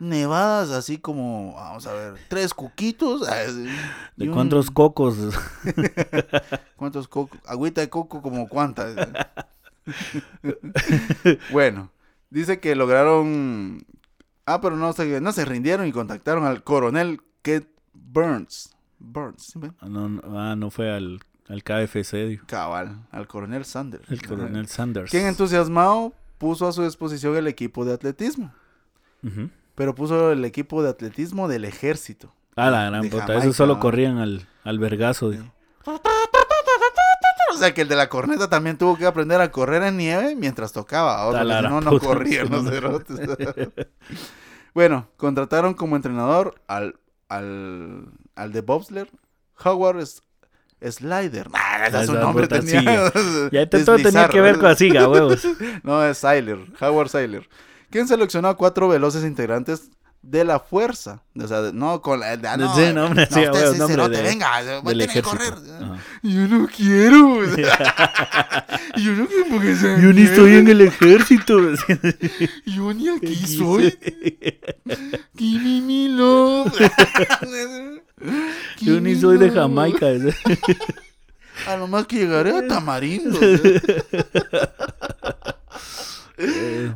nevadas así como, vamos a ver, tres cuquitos. ah, ¿De un- cuántos cocos? [LAUGHS] ¿Cuántos cocos? Agüita de coco como cuántas. [LAUGHS] bueno, dice que lograron... Ah, pero no se, no se rindieron y contactaron al coronel Kate Burns. Burns, ¿sí ve? No, no, ah, no fue al, al KFC, dijo. Cabal, al coronel Sanders. El coronel Sanders. Quien entusiasmado puso a su disposición el equipo de atletismo. Pero puso el equipo de atletismo del ejército. Ah, la gran puta. Esos solo corrían al, al vergazo, dijo. O sea que el de la corneta también tuvo que aprender a correr en nieve mientras tocaba. La si no, no corrían los cerotes. [LAUGHS] bueno, contrataron como entrenador al, al, al de bobsled, [LAUGHS] [LAUGHS] Howard Slider. Ah, ese es Esa nombre tenía. Ya todo tenía que ver con así, a huevos. No, es Seiler, Howard Seiler. Quien seleccionó a cuatro veloces integrantes de la fuerza. O sea, no con la. ah, no, Sí, nombre, sí, a usted huevo, sí, cerote, de- venga, voy a tener que correr. Ajá. Yo no quiero. [LAUGHS] [LAUGHS] Yo no quiero porque se Yo ni estoy en el ejército. [LAUGHS] Yo ni aquí soy. Me me love. Yo ni soy de. Jamaica. A lo más que llegaré a Tamarindo.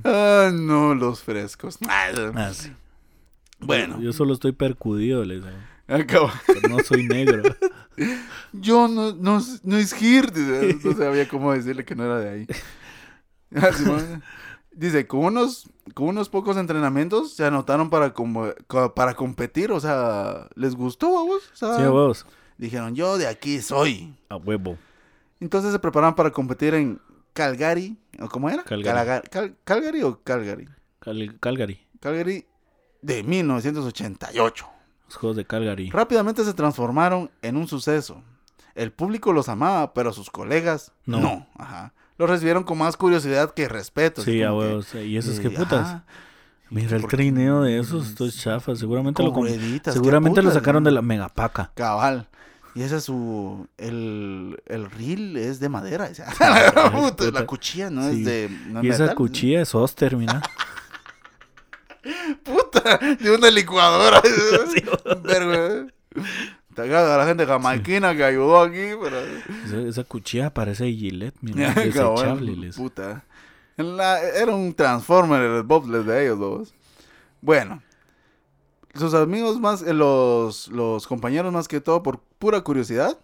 ah, no, los frescos. Ah, sí. Bueno, Yo solo estoy percudido, les digo. acabo. Pero no soy negro. [LAUGHS] Yo no, no, no es dice, No sabía cómo decirle que no era de ahí. [LAUGHS] Ah. Dice, con unos, con unos pocos entrenamientos se anotaron para, como, co- para competir. O sea, ¿les gustó a vos? O sea, Sí, a huevos. dijeron, yo de aquí soy. A huevo. Entonces se prepararon para competir en Calgary. ¿O cómo era? Calgary. Calaga- Cal- Calgary o Calgary. Cal- Calgary. Calgary de 1988. Los juegos de Calgary. Rápidamente se transformaron en un suceso. El público los amaba, pero sus colegas no. No. Ajá. Los recibieron con más curiosidad que respeto. Sí, a que, huevos. ¿Y esos eh, qué putas? ajá. Mira el trineo de esos, estos chafas. Seguramente lo, Con com- rueditas, ¿qué seguramente lo putas? sacaron de la megapaca. Cabal. Y ese es su... El, el reel es de madera. [LAUGHS] o sea, puta, la cuchilla no Sí. es de... no es Y esa cuchilla es Oster, mira. [LAUGHS] Puta, de una licuadora. [LAUGHS] Verga. Te agarra a la gente jamaiquina que ayudó aquí, pero... Esa, esa cuchilla parece Gillette, mira. [LAUGHS] Desechable. les- Puta. La- era un Transformer el bobsled de ellos dos. Bueno. Sus amigos más, eh, los, los compañeros más que todo, por pura curiosidad,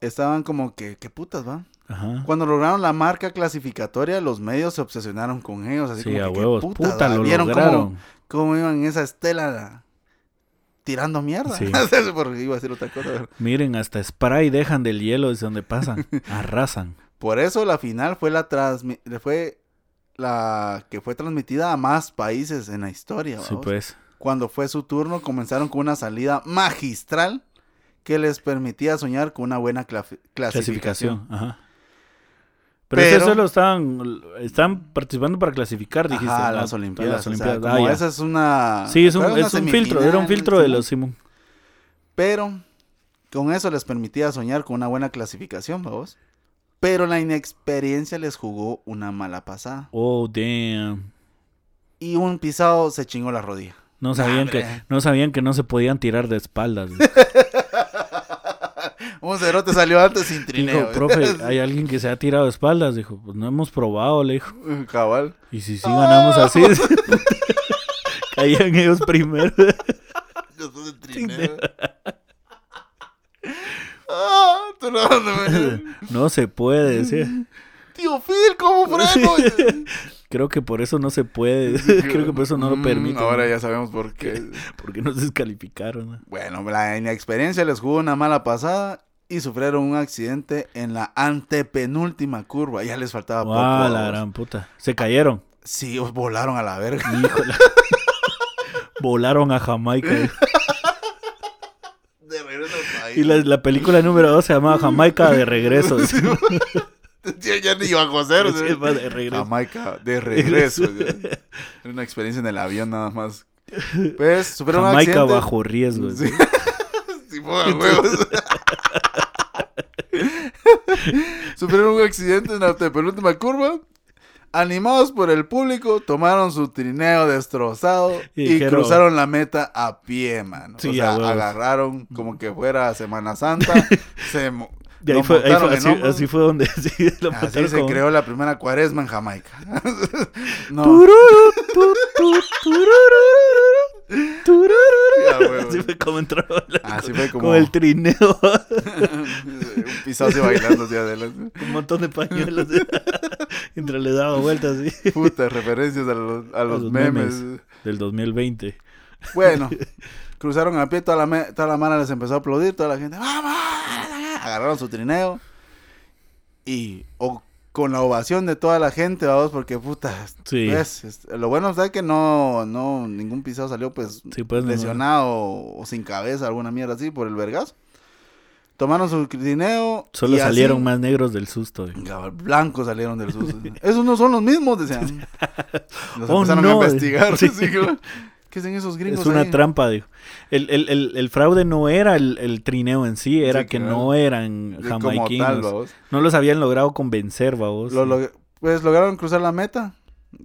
estaban como que, ¿qué putas, va? Ajá. Cuando lograron la marca clasificatoria, los medios se obsesionaron con ellos. Así Sí, como a que, ¿qué huevos. Puta, lo ¿Vieron cómo- lograron. Cómo, iban en esa estela tirando mierda? Sí. [LAUGHS] Porque iba a decir otra cosa. pero- Miren, hasta spray dejan del hielo desde donde pasan. [LAUGHS] Arrasan. Por eso la final fue la transmi- fue la que fue transmitida a más países en la historia. Sí, pues. Cuando fue su turno, comenzaron con una salida magistral que les permitía soñar con una buena clasificación. Clasificación. Ajá. Pero, Pero- eso solo estaban, están participando para clasificar, dijiste. Ajá, las a Olimpiadas. las o sea, Olimpiadas. como Ah, esa es una. Sí, es un, es un filtro, era un filtro de los Simón. Pero con eso les permitía soñar con una buena clasificación, vamos. Pero la inexperiencia les jugó una mala pasada. Oh, damn. Y un pisado se chingó la rodilla. No sabían hombre. que no sabían que no se podían tirar de espaldas. [LAUGHS] Un cerote salió antes sin trineo. Dijo, profe, [LAUGHS] hay alguien que se ha tirado de espaldas. Dijo, pues no hemos probado, le dijo. Cabal. Y si sí ganamos así, [LAUGHS] caían ellos primero. [LAUGHS] Yo soy de trineo. ah, tú no, no No se puede, decía. Tío Phil, ¿cómo freno? Creo que por eso no se puede. Creo que por eso no lo Mm, permiten. Ahora ya sabemos por qué. Porque nos descalificaron. ¿no? Bueno, la inexperiencia les jugó una mala pasada y sufrieron un accidente en la antepenúltima curva. Ya les faltaba poco. Ah, la gran puta. Se cayeron. Sí, volaron a la verga. Híjole. [LAUGHS] Volaron a Jamaica. De regreso al país. Y la, la película número 2 se llama Jamaica de regreso. Sí, Ya, ya ni iba a joder. sí, va de regreso. Jamaica de regreso. Era una experiencia en el avión nada más. Pues sufrieron un Jamaica accidente. bajo riesgo. Sí. [LAUGHS] Sí. [LAUGHS] Sufrieron un accidente en la penúltima curva. Animados por el público, tomaron su trineo destrozado Y y, dijeron- cruzaron la meta a pie, mano. Sí, o sea, agarraron como que fuera Semana Santa. [LAUGHS] se ahí fue, ahí así, fue donde [LAUGHS] sí, lo Así se como- creó la primera cuaresma en Jamaica. [LAUGHS] no, tu, tu. Ya. Así fue como entró la- así fue como como el trineo. [LAUGHS] un pisado así bailando hacia adelante. un montón de pañuelos. Mientras le daba vueltas así. Puta, referencias a los, a los los memes. memes. Del 2020. Bueno, cruzaron a pie, toda la, toda la mano les empezó a aplaudir, toda la gente, ¡vamos! Agarraron su trineo y o- con la ovación de toda la gente, vamos, porque puta, Sí. pues, es- lo bueno es que no, no, ningún pisado salió pues Sí, pues, no. lesionado o, sin cabeza, alguna mierda así por el vergazo. Tomaron su trineo. Solo y así- salieron más negros del susto. Cabal, Blancos salieron del susto. Esos no son los mismos, decían. [LAUGHS] Los Oh, empezaron no. a investigar. [LAUGHS] Sí. [LAUGHS] así ¿Qué hacen esos gringos Es una ahí? trampa, dijo. El, el, el, el fraude no era el, trineo en sí, era Sí, que claro. no eran tal, jamaiquinos. no los habían logrado convencer, babos. Lo pues lograron cruzar la meta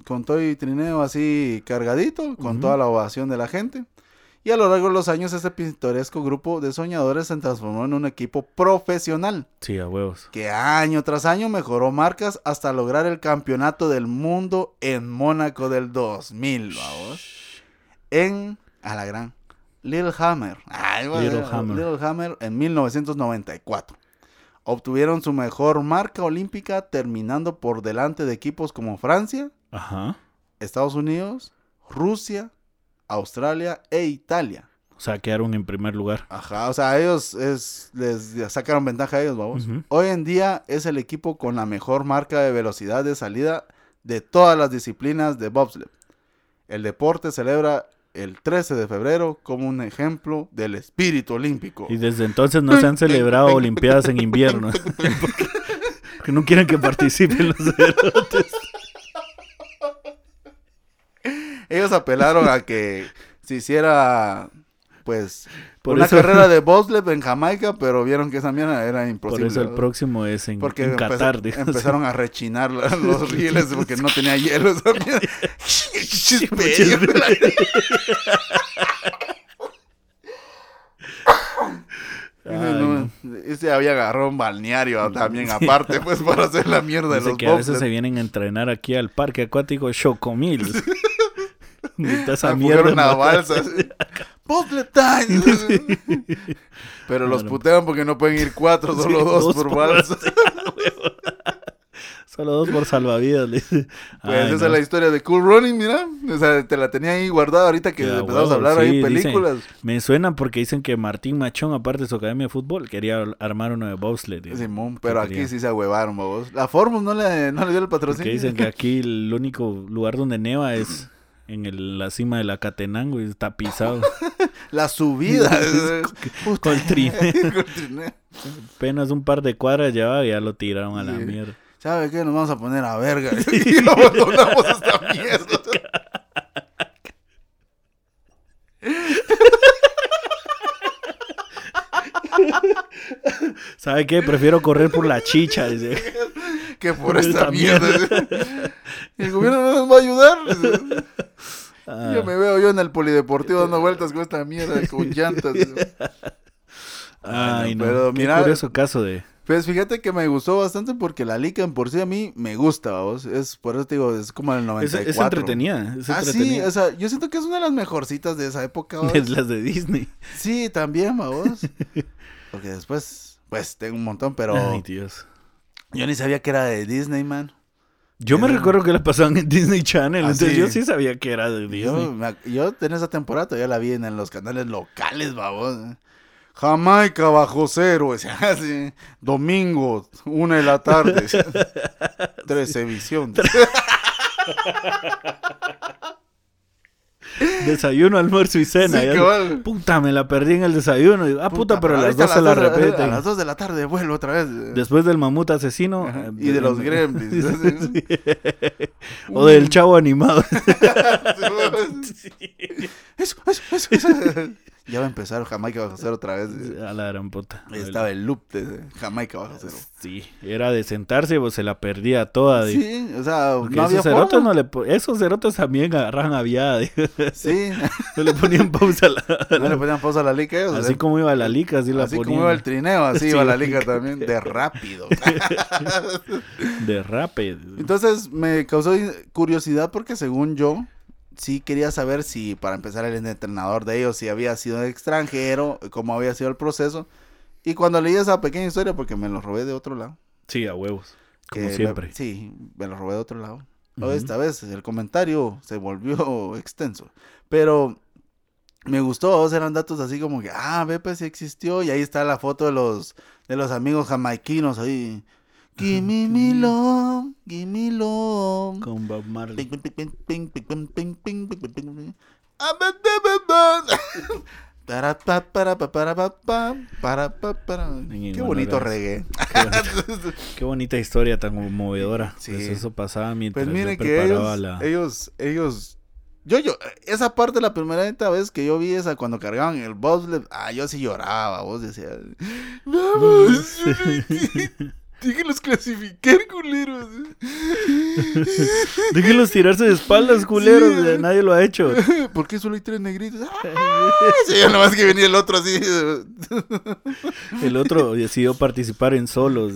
con todo y trineo así cargadito, con toda la ovación de la gente. Y a lo largo de los años, este pintoresco grupo de soñadores se transformó en un equipo profesional Sí, a huevos. que año tras año mejoró marcas hasta lograr el campeonato del mundo en Mónaco del 2000, vamos. En, a la gran, Lillehammer. Ay, bueno, Lillehammer. Lillehammer en 1994. Obtuvieron su mejor marca olímpica terminando por delante de equipos como Francia, Ajá. Estados Unidos, Rusia, Australia e Italia. O sea, quedaron en primer lugar. Ajá, o sea, ellos es, les sacaron ventaja a ellos, vamos. Hoy en día es el equipo con la mejor marca de velocidad de salida de todas las disciplinas de bobsled. El deporte celebra el 13 de febrero como un ejemplo del espíritu olímpico. Y desde entonces no se han celebrado Olimpiadas en invierno. [LAUGHS] porque, porque no quieren que participen los cerotes. Ellos apelaron a que se hiciera, pues, [LAUGHS] Por una eso- carrera [LAUGHS] de bobsled en Jamaica, pero vieron que esa mierda era Por imposible. eso el próximo es en, Porque en Qatar. empezaron a rechinar la- [LAUGHS] los rieles porque no tenía hielo. esa mierda. No. Ese había agarrado un balneario también, aparte, pues, para hacer la mierda de Dice los que a veces se vienen a entrenar aquí al parque acuático Chocomil. Esa mierda. una balsa. Bobsled time. [LAUGHS] Pero los putean porque no pueden ir cuatro, solo Sí, dos, dos por por balsa. [LAUGHS] Solo dos por salvavidas. [LAUGHS] Pues Ay, esa no. es la historia de Cool Running, mira. O sea, te la tenía ahí guardada ahorita que Ya, empezamos a hablar sí, ahí dicen- películas. Me suena porque dicen que Martín Machón, aparte de su academia de fútbol, quería armar uno de bobsled. Simón, pero aquí quería. sí se ahuevaron, babos. La Formus no le, no le dio el patrocinio. dicen que aquí el único lugar donde neva es en el- la cima de la Catenango y está pisado. [LAUGHS] La subida. [LAUGHS] Con [LAUGHS] trineo. Con el trineo. Apenas un par de cuadras llevaba y ya lo tiraron a la Sí. mierda. ¿Sabe qué? Nos vamos a poner a verga. Y abandonamos esta mierda. ¿Sabe qué? Prefiero correr por la chicha. dice. Que por Por esta esta mierda. Y el gobierno no nos va a ayudar. Ah, Yo me veo yo en el polideportivo dando vueltas con esta mierda, con llantas. Ay, no. pero Qué mira- curioso caso de... Pues fíjate que me gustó bastante porque la liga en por sí a mí me gusta, vos. Es por eso te digo, es como el Es, 94. es entretenida. Es Ah, sí, o sea, yo siento que es una de las mejorcitas de esa época, [LAUGHS] vos. Es las de Disney. Sí, también, vos. [LAUGHS] Porque después, pues, tengo un montón, pero Ay, Dios. yo ni sabía que era de Disney, man. Yo me Era- recuerdo que la pasaban en Disney Channel. Ah, entonces sí. yo sí sabía que era de Yo, Disney. me ac- yo en esa temporada ya la vi en, en los canales locales, babos. Jamaica bajo cero, [LAUGHS] así, domingo, una de la tarde, 13 visión. [LAUGHS] [LAUGHS] [LAUGHS] Desayuno, almuerzo y cena. Sí, ya-. Puta, me la perdí en el desayuno. Y, Ah, puta, pero a las ahorita 12 la repiten. A las 2 de la tarde vuelvo otra vez. Después del mamut asesino. Ajá, eh, y de los gremlins. [LAUGHS] [LAUGHS] o del chavo animado. Eso, eso, eso, eso. Ya va a empezar Jamaica bajo cero otra vez. a la gran puta. Estaba el loop de Jamaica bajo cero. Sí, era de sentarse, pues se la perdía toda. Sí, o sea, Porque no había esos cerotes no le esos cerotes también agarraban aviada, di. Sí, [LAUGHS] no le ponían pausa a la, no le ponían pausa a la ellos, así ¿eh? como iba la lica, así la Así ponían. como iba el trineo, así [LAUGHS] Sí, iba la liga también, de rápido. [LAUGHS] de rape. Entonces me causó curiosidad porque según yo, sí quería saber si, para empezar, el entrenador de ellos, si había sido extranjero, cómo había sido el proceso. Y cuando leí esa pequeña historia, porque me lo robé de otro lado. Sí, a huevos. Como siempre. me- sí, me lo robé de otro lado. Esta vez el comentario se volvió [LAUGHS] extenso. Pero me gustó, eran datos así como que, ah, ve, pues sí existió. Y ahí está la foto de los, de los amigos jamaiquinos ahí. Give me love, give love. Con Bob Marley. Qué bonito reggae. Qué bonita, historia tan conmovedora. Sí. Eso pasaba mientras pues miren yo preparaba que ellos, la... ellos, ellos, yo, yo, esa parte la primera vez que yo vi esa cuando cargaban el bobsled, ah, yo sí lloraba, vos decías, vamos déjenlos clasificar, culeros. [LAUGHS] Déjenlos tirarse de espaldas, culeros. Sí. Nadie lo ha hecho. [LAUGHS] ¿Por qué solo hay tres negritos? ¡Ah! Sí, nomás que venía el otro así. [LAUGHS] El otro decidió participar en solos.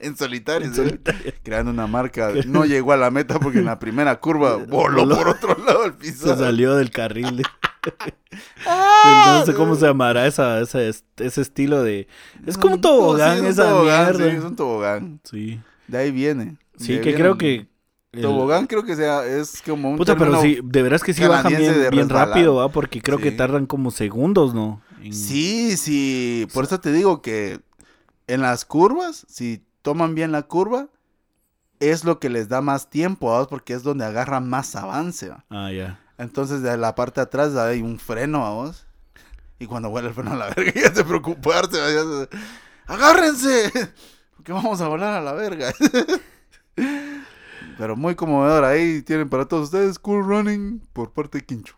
En solitario, En solitario. creando una marca. No llegó a la meta porque en la primera curva voló por otro lado del piso. Se salió del carril. de-. [LAUGHS] No sé cómo se llamará esa, esa, ese estilo de... Es como un Sí, tobogán es un esa tobogán, mierda. Sí, es un tobogán. Sí, De ahí viene. Sí, De ahí que viene creo que... el- Tobogán creo que sea, es como un Puta, pero sí, de veras que sí bajan bien, bien rápido, ¿va? Porque creo que Sí. tardan como segundos, ¿no? En- Sí, sí, por eso te digo que en las curvas, si toman bien la curva, es lo que les da más tiempo, ¿va? porque es donde agarran más avance. ¿va? Ah, ya. Entonces de la parte de atrás hay un freno a vos. Y cuando vuela el freno a la [LAUGHS] verga, ya te preocuparse. Ya se- ¡Agárrense! [LAUGHS] Porque vamos a volar a la verga. [LAUGHS] Pero muy conmovedor. Ahí tienen para todos ustedes Cool Running por parte de Quincho.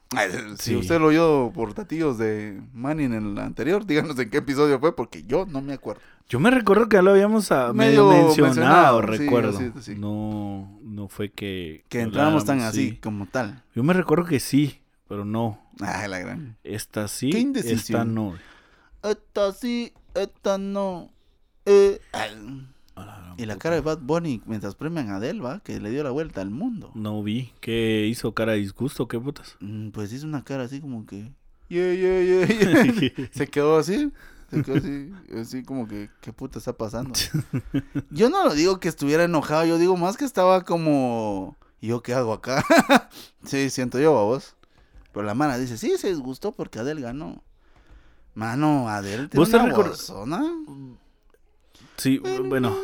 Si usted lo oyó por tatillos de Manning en el anterior, díganos en qué episodio fue, porque yo no me acuerdo. Yo me recuerdo que ya lo habíamos ah, medio, Medio mencionado, recuerdo. sí, sí. No, no fue que... Que entramos tan así sí. como tal. Yo me recuerdo que sí, pero no. Ay, la gran. Esta sí, Qué esta no. Esta sí, esta no. Eh, ay. La Y la puta. cara de Bad Bunny mientras premian a Adele, ¿va? Que le dio la vuelta al mundo. No vi. ¿Qué hizo cara de disgusto? ¿Qué putas? Mm, Pues hizo una cara así como que... Yeah, yeah, yeah, yeah. [LAUGHS] Se quedó así. Se quedó así, así como que, ¿qué puta está pasando? [LAUGHS] Yo no lo digo que estuviera enojado, yo digo más que estaba como, ¿y yo qué hago acá? [LAUGHS] sí, siento yo, a vos. Pero la mana dice, sí, se disgustó porque Adele ganó. Mano, Adele tiene ¿Vos te una vozona. Sí, bueno.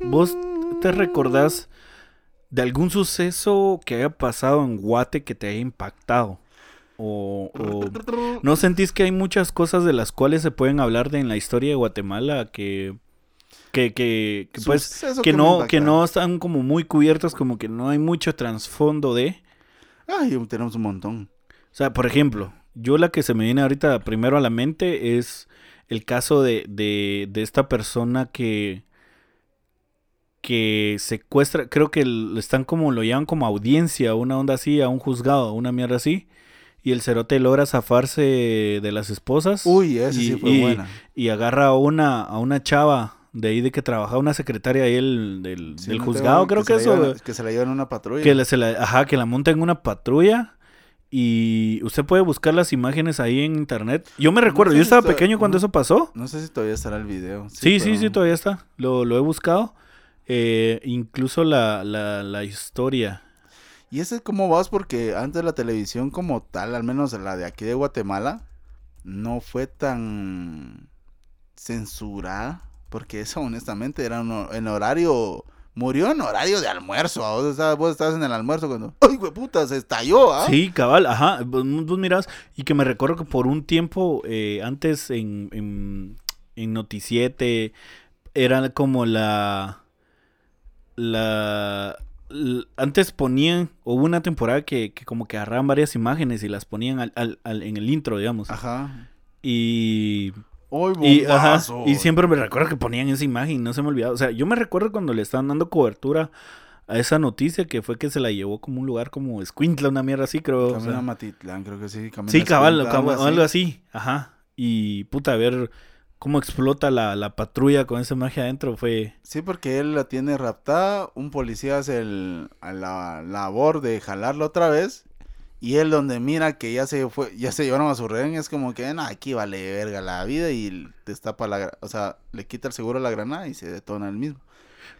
¿Vos te recordás de algún suceso que haya pasado en Guate que te haya impactado? O, o [LAUGHS] no sentís que hay muchas cosas de las cuales se pueden hablar de en la historia de Guatemala que que, que, que, pues que no que no están como muy cubiertos como que no hay mucho trasfondo de Ay, tenemos un montón. o sea por ejemplo yo la que se me viene ahorita primero a la mente es el caso de, de, de esta persona que que secuestra, creo que lo están como, lo llevan como audiencia, una onda así, a un juzgado, una mierda así, y el cerote logra zafarse de las esposas. Uy, esa y, sí fue y- buena. y agarra a una, a una chava de ahí de que trabajaba, una secretaria ahí el, del, Sí, del no juzgado, creo que, eso. llevan- que se la llevan una patrulla. Que la, se la, ajá, que la monta en una patrulla. Y usted puede buscar las imágenes ahí en internet. Yo me recuerdo, sé yo estaba pequeño cuando eso pasó. No sé si todavía estará el video. Sí, sí, sí, todavía está. Lo, lo he buscado. Eh, incluso la, la, la historia. Y ese es como vas porque antes la televisión como tal, al menos la de aquí de Guatemala, no fue tan censurada, porque eso honestamente era un, en horario, murió en horario de almuerzo, vos estabas, vos estabas en el almuerzo cuando, ¡ay, güey, puta! Se estalló, ¿ah? Sí, cabal, ajá. Vos, vos mirás, y que me recuerdo que por un tiempo, eh, antes en, en, en Noticiete, era como la. La. Antes ponían, hubo una temporada que, que como que agarraban varias imágenes y las ponían al, al- al- en el intro, digamos. Ajá. Y, ¡Ay, y, ajá, bombazo! y siempre me recuerdo que ponían esa imagen no se me olvidaba. O sea, yo me recuerdo cuando le estaban dando cobertura a esa noticia que fue que se la llevó como un lugar como Escuintla, una mierda así, creo. o Camino sea. a Matitlán, creo que sí. Camino Sí, a cabal, Escuintla, cabal, algo algo así. Ajá. Y puta, a ver cómo explota la, la patrulla con esa magia adentro fue. Sí, porque él la tiene raptada, un policía hace el, a la labor de jalarla otra vez y él donde mira que ya se fue, ya se llevaron a su rehén es como que, no, aquí vale verga la vida y destapa la, o sea, le quita el seguro a la granada y se detona el mismo.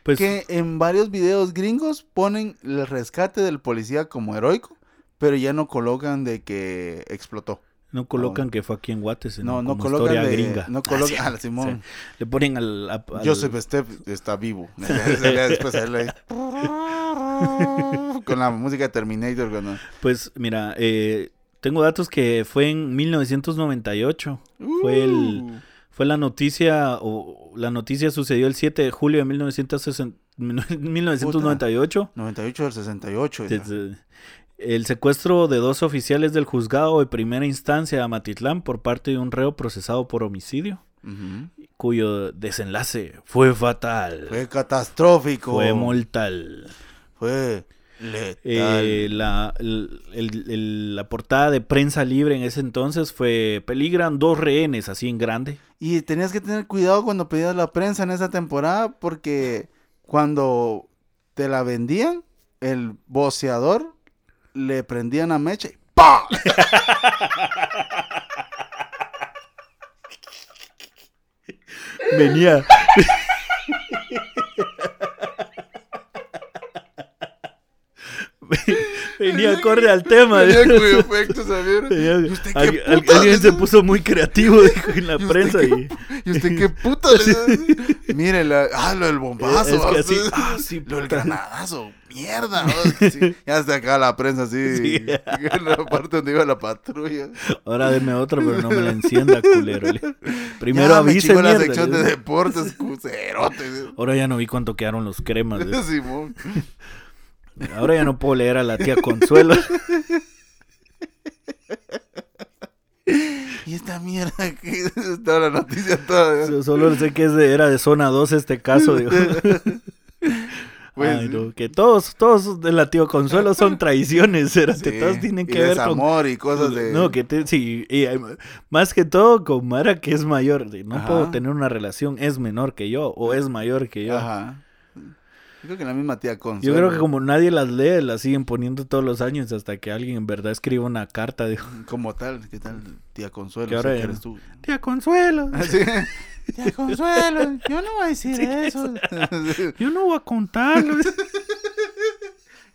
Pues que en varios videos gringos ponen el rescate del policía como heroico, pero ya no colocan de que explotó. No colocan que fue aquí en Guates, No, no como colocan historia de, gringa. no [LAUGHS] Ah, colocan, sí, ah, Simón. sí. Le ponen al. a- al- Joseph Steph está vivo. [LAUGHS] Después él ahí- [LAUGHS] Con la música de Terminator. Cuando... Pues mira, eh, tengo datos que fue en 1998. Fue el- Uh, Fue la noticia, o la noticia sucedió el 7 de julio de 1960 1998. 98 del 68. ya. Desde- el secuestro de dos oficiales del juzgado de primera instancia de Amatitlán por parte de un reo procesado por homicidio, cuyo desenlace fue fatal, Fue catastrófico. fue mortal. Fue letal. Eh, la, el- el- el- la portada de prensa libre en ese entonces fue peligran dos rehenes así en grande. Y tenías que tener cuidado cuando pedías la prensa en esa temporada porque cuando te la vendían, el boceador le prendían a mecha y. [LAUGHS] Venía. Venía acorde al tema. Tenía dijo. cuyo efecto, ¿sabieron? Tenía- ¿Y usted qué al- al- putas alguien se puso muy creativo [LAUGHS] dijo, en la ¿Y usted prensa. qué- Y, ¿Y usted qué [LAUGHS] puta? Mire, la, ah, lo del bombazo. Es que ah, así, [LAUGHS] ah, sí, lo del granadazo. Mierda. Sí, ya hasta acá la prensa así. Sí. En la parte donde iba la patrulla. ahora deme otro, pero no me la encienda, culero. le- Primero ya avise, la sección de deportes, cucerote. Ahora ya no vi cuánto quedaron los cremas. Simón. Ahora ya no puedo leer a la tía Consuelo. [LAUGHS] Y esta mierda que estaba la noticia toda. So- Solo sé que es de- era de zona 2 este caso. digo. [LAUGHS] Pues, Ay, no, que todos, todos de la tío Consuelo son traiciones, [LAUGHS] sí, todos tienen y que ver con... desamor y cosas de. No, que te, sí, y, eh, más que todo con Mara que es mayor. No Ajá. puedo tener una relación, es menor que yo o es mayor que yo. Ajá. Yo creo que la misma tía Consuelo. Yo creo que como nadie las lee, las siguen poniendo todos los años hasta que alguien en verdad escriba una carta. Dijo, Como tal, ¿qué tal, tía Consuelo? Ya eres tú. tía Consuelo, Así. [LAUGHS] Tía Consuelo, yo no voy a decir Sí, eso. [LAUGHS] yo no voy a contarlo. [LAUGHS]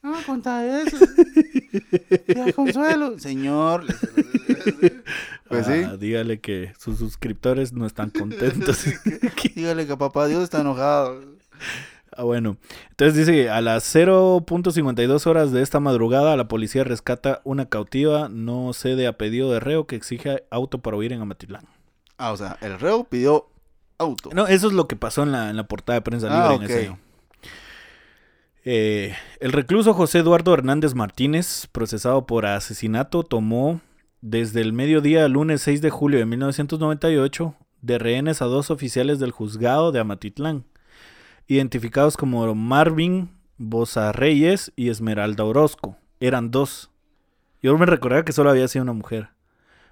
No voy a contar eso. Tía Consuelo. Señor. Pues sí. Ah, dígale que sus suscriptores no están contentos. Dígale que papá Dios está enojado. Ah, bueno. Entonces dice que a las 0.52 horas de esta madrugada la policía rescata una cautiva no cede a pedido de reo que exige auto para huir en Amatitlán. Ah, o sea, el reo pidió auto. No, eso es lo que pasó en la, en la portada de prensa libre Ah, en ese año. Eh, el recluso José Eduardo Hernández Martínez, procesado por asesinato, tomó desde el mediodía del lunes 6 de julio de 1998 de rehenes a dos oficiales del juzgado de Amatitlán, identificados como Marvin Boza Reyes y Esmeralda Orozco. Eran dos. Yo me recordaba que solo había sido una mujer.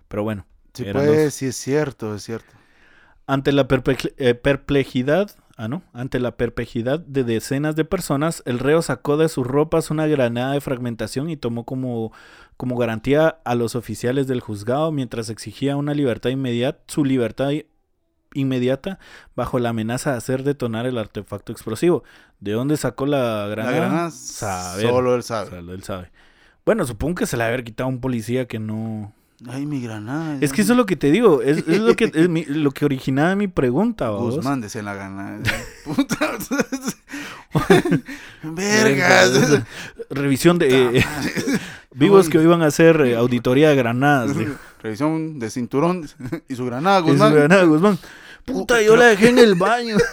Pero bueno. Sí, pues, sí es cierto, es cierto. Ante la eh, perplejidad, ah, no, ante la perplejidad de decenas de personas, el reo sacó de sus ropas una granada de fragmentación y tomó como, como garantía a los oficiales del juzgado mientras exigía una libertad inmediata, su libertad inmediata bajo la amenaza de hacer detonar el artefacto explosivo. ¿De dónde sacó la La granada? granada, Saber. solo él sabe. él sabe. Bueno, supongo que se la haber quitado a un policía que no... Ay, mi granada. Es que eso es lo que te digo, es, es lo que es mi- [LAUGHS] lo que originaba mi pregunta, ¿vos? Guzmán en la granada. [LAUGHS] Puta. [LAUGHS] Vergas. Revisión de eh, vivos que iban a hacer eh, auditoría de granadas. Revisión de cinturón y su granada, Y su Guzmán. granada, Guzmán. Puta, yo la dejé en el baño. [LAUGHS]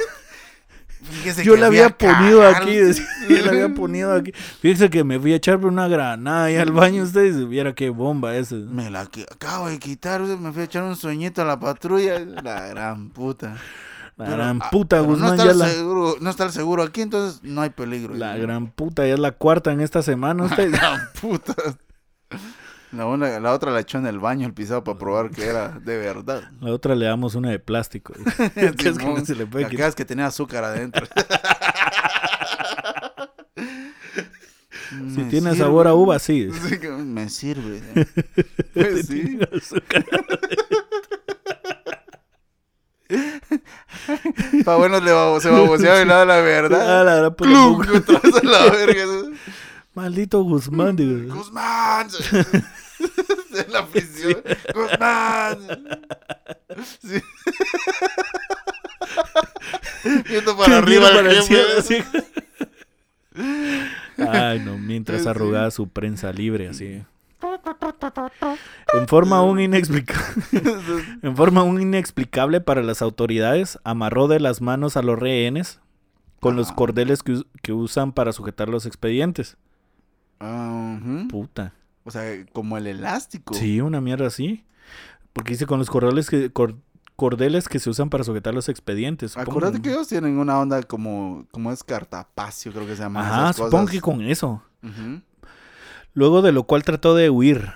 Fíjese Yo que la había ponido aquí, decía, yo la había ponido aquí. Fíjese que me fui a echar una granada ahí al baño ustedes, viera qué bomba esa. Me la acabo de quitar, me fui a echar un sueñito a la patrulla. La gran puta. La Pero, gran ah, puta, Guzmán, no ya está, la, seguro, no está el seguro aquí, entonces no hay peligro. la gran puta, ya es la cuarta en esta semana ustedes. gran puta. La, una- la otra la echó en el baño el pisado para probar que era de verdad. La otra le damos una de plástico. [LAUGHS] Es que no se le puede la es que tenía azúcar adentro. Si tiene sabor a uva, sí. Me sirve. [LAUGHS] Pues sí. Pa' bueno le babo- se baboseaba y le daba la Ah, verdad. la gran puta, ¡Clum! puta. Otra vez a la verga. Maldito Guzmán, digo. ¡Guzmán! [LAUGHS] En la prisión. ¡Guzmán! Sí. [LAUGHS] Viendo para arriba para el cielo. Ay, no, mientras arrugaba su prensa libre, así. En forma aún inexplicable, [LAUGHS] en forma aún inexplicable para las autoridades, amarró de las manos a los rehenes con los Ah. cordeles que, que usan para sujetar los expedientes. Ujú. Puta. O sea, como el elástico. Sí, una mierda así. Porque dice con los cordeles que, cor- cordeles que se usan para sujetar los expedientes. supongo. Acuérdate que ellos tienen una onda como, como es cartapacio, creo que se llama. Ajá, esas supongo cosas. que con eso. Luego de lo cual trató de huir.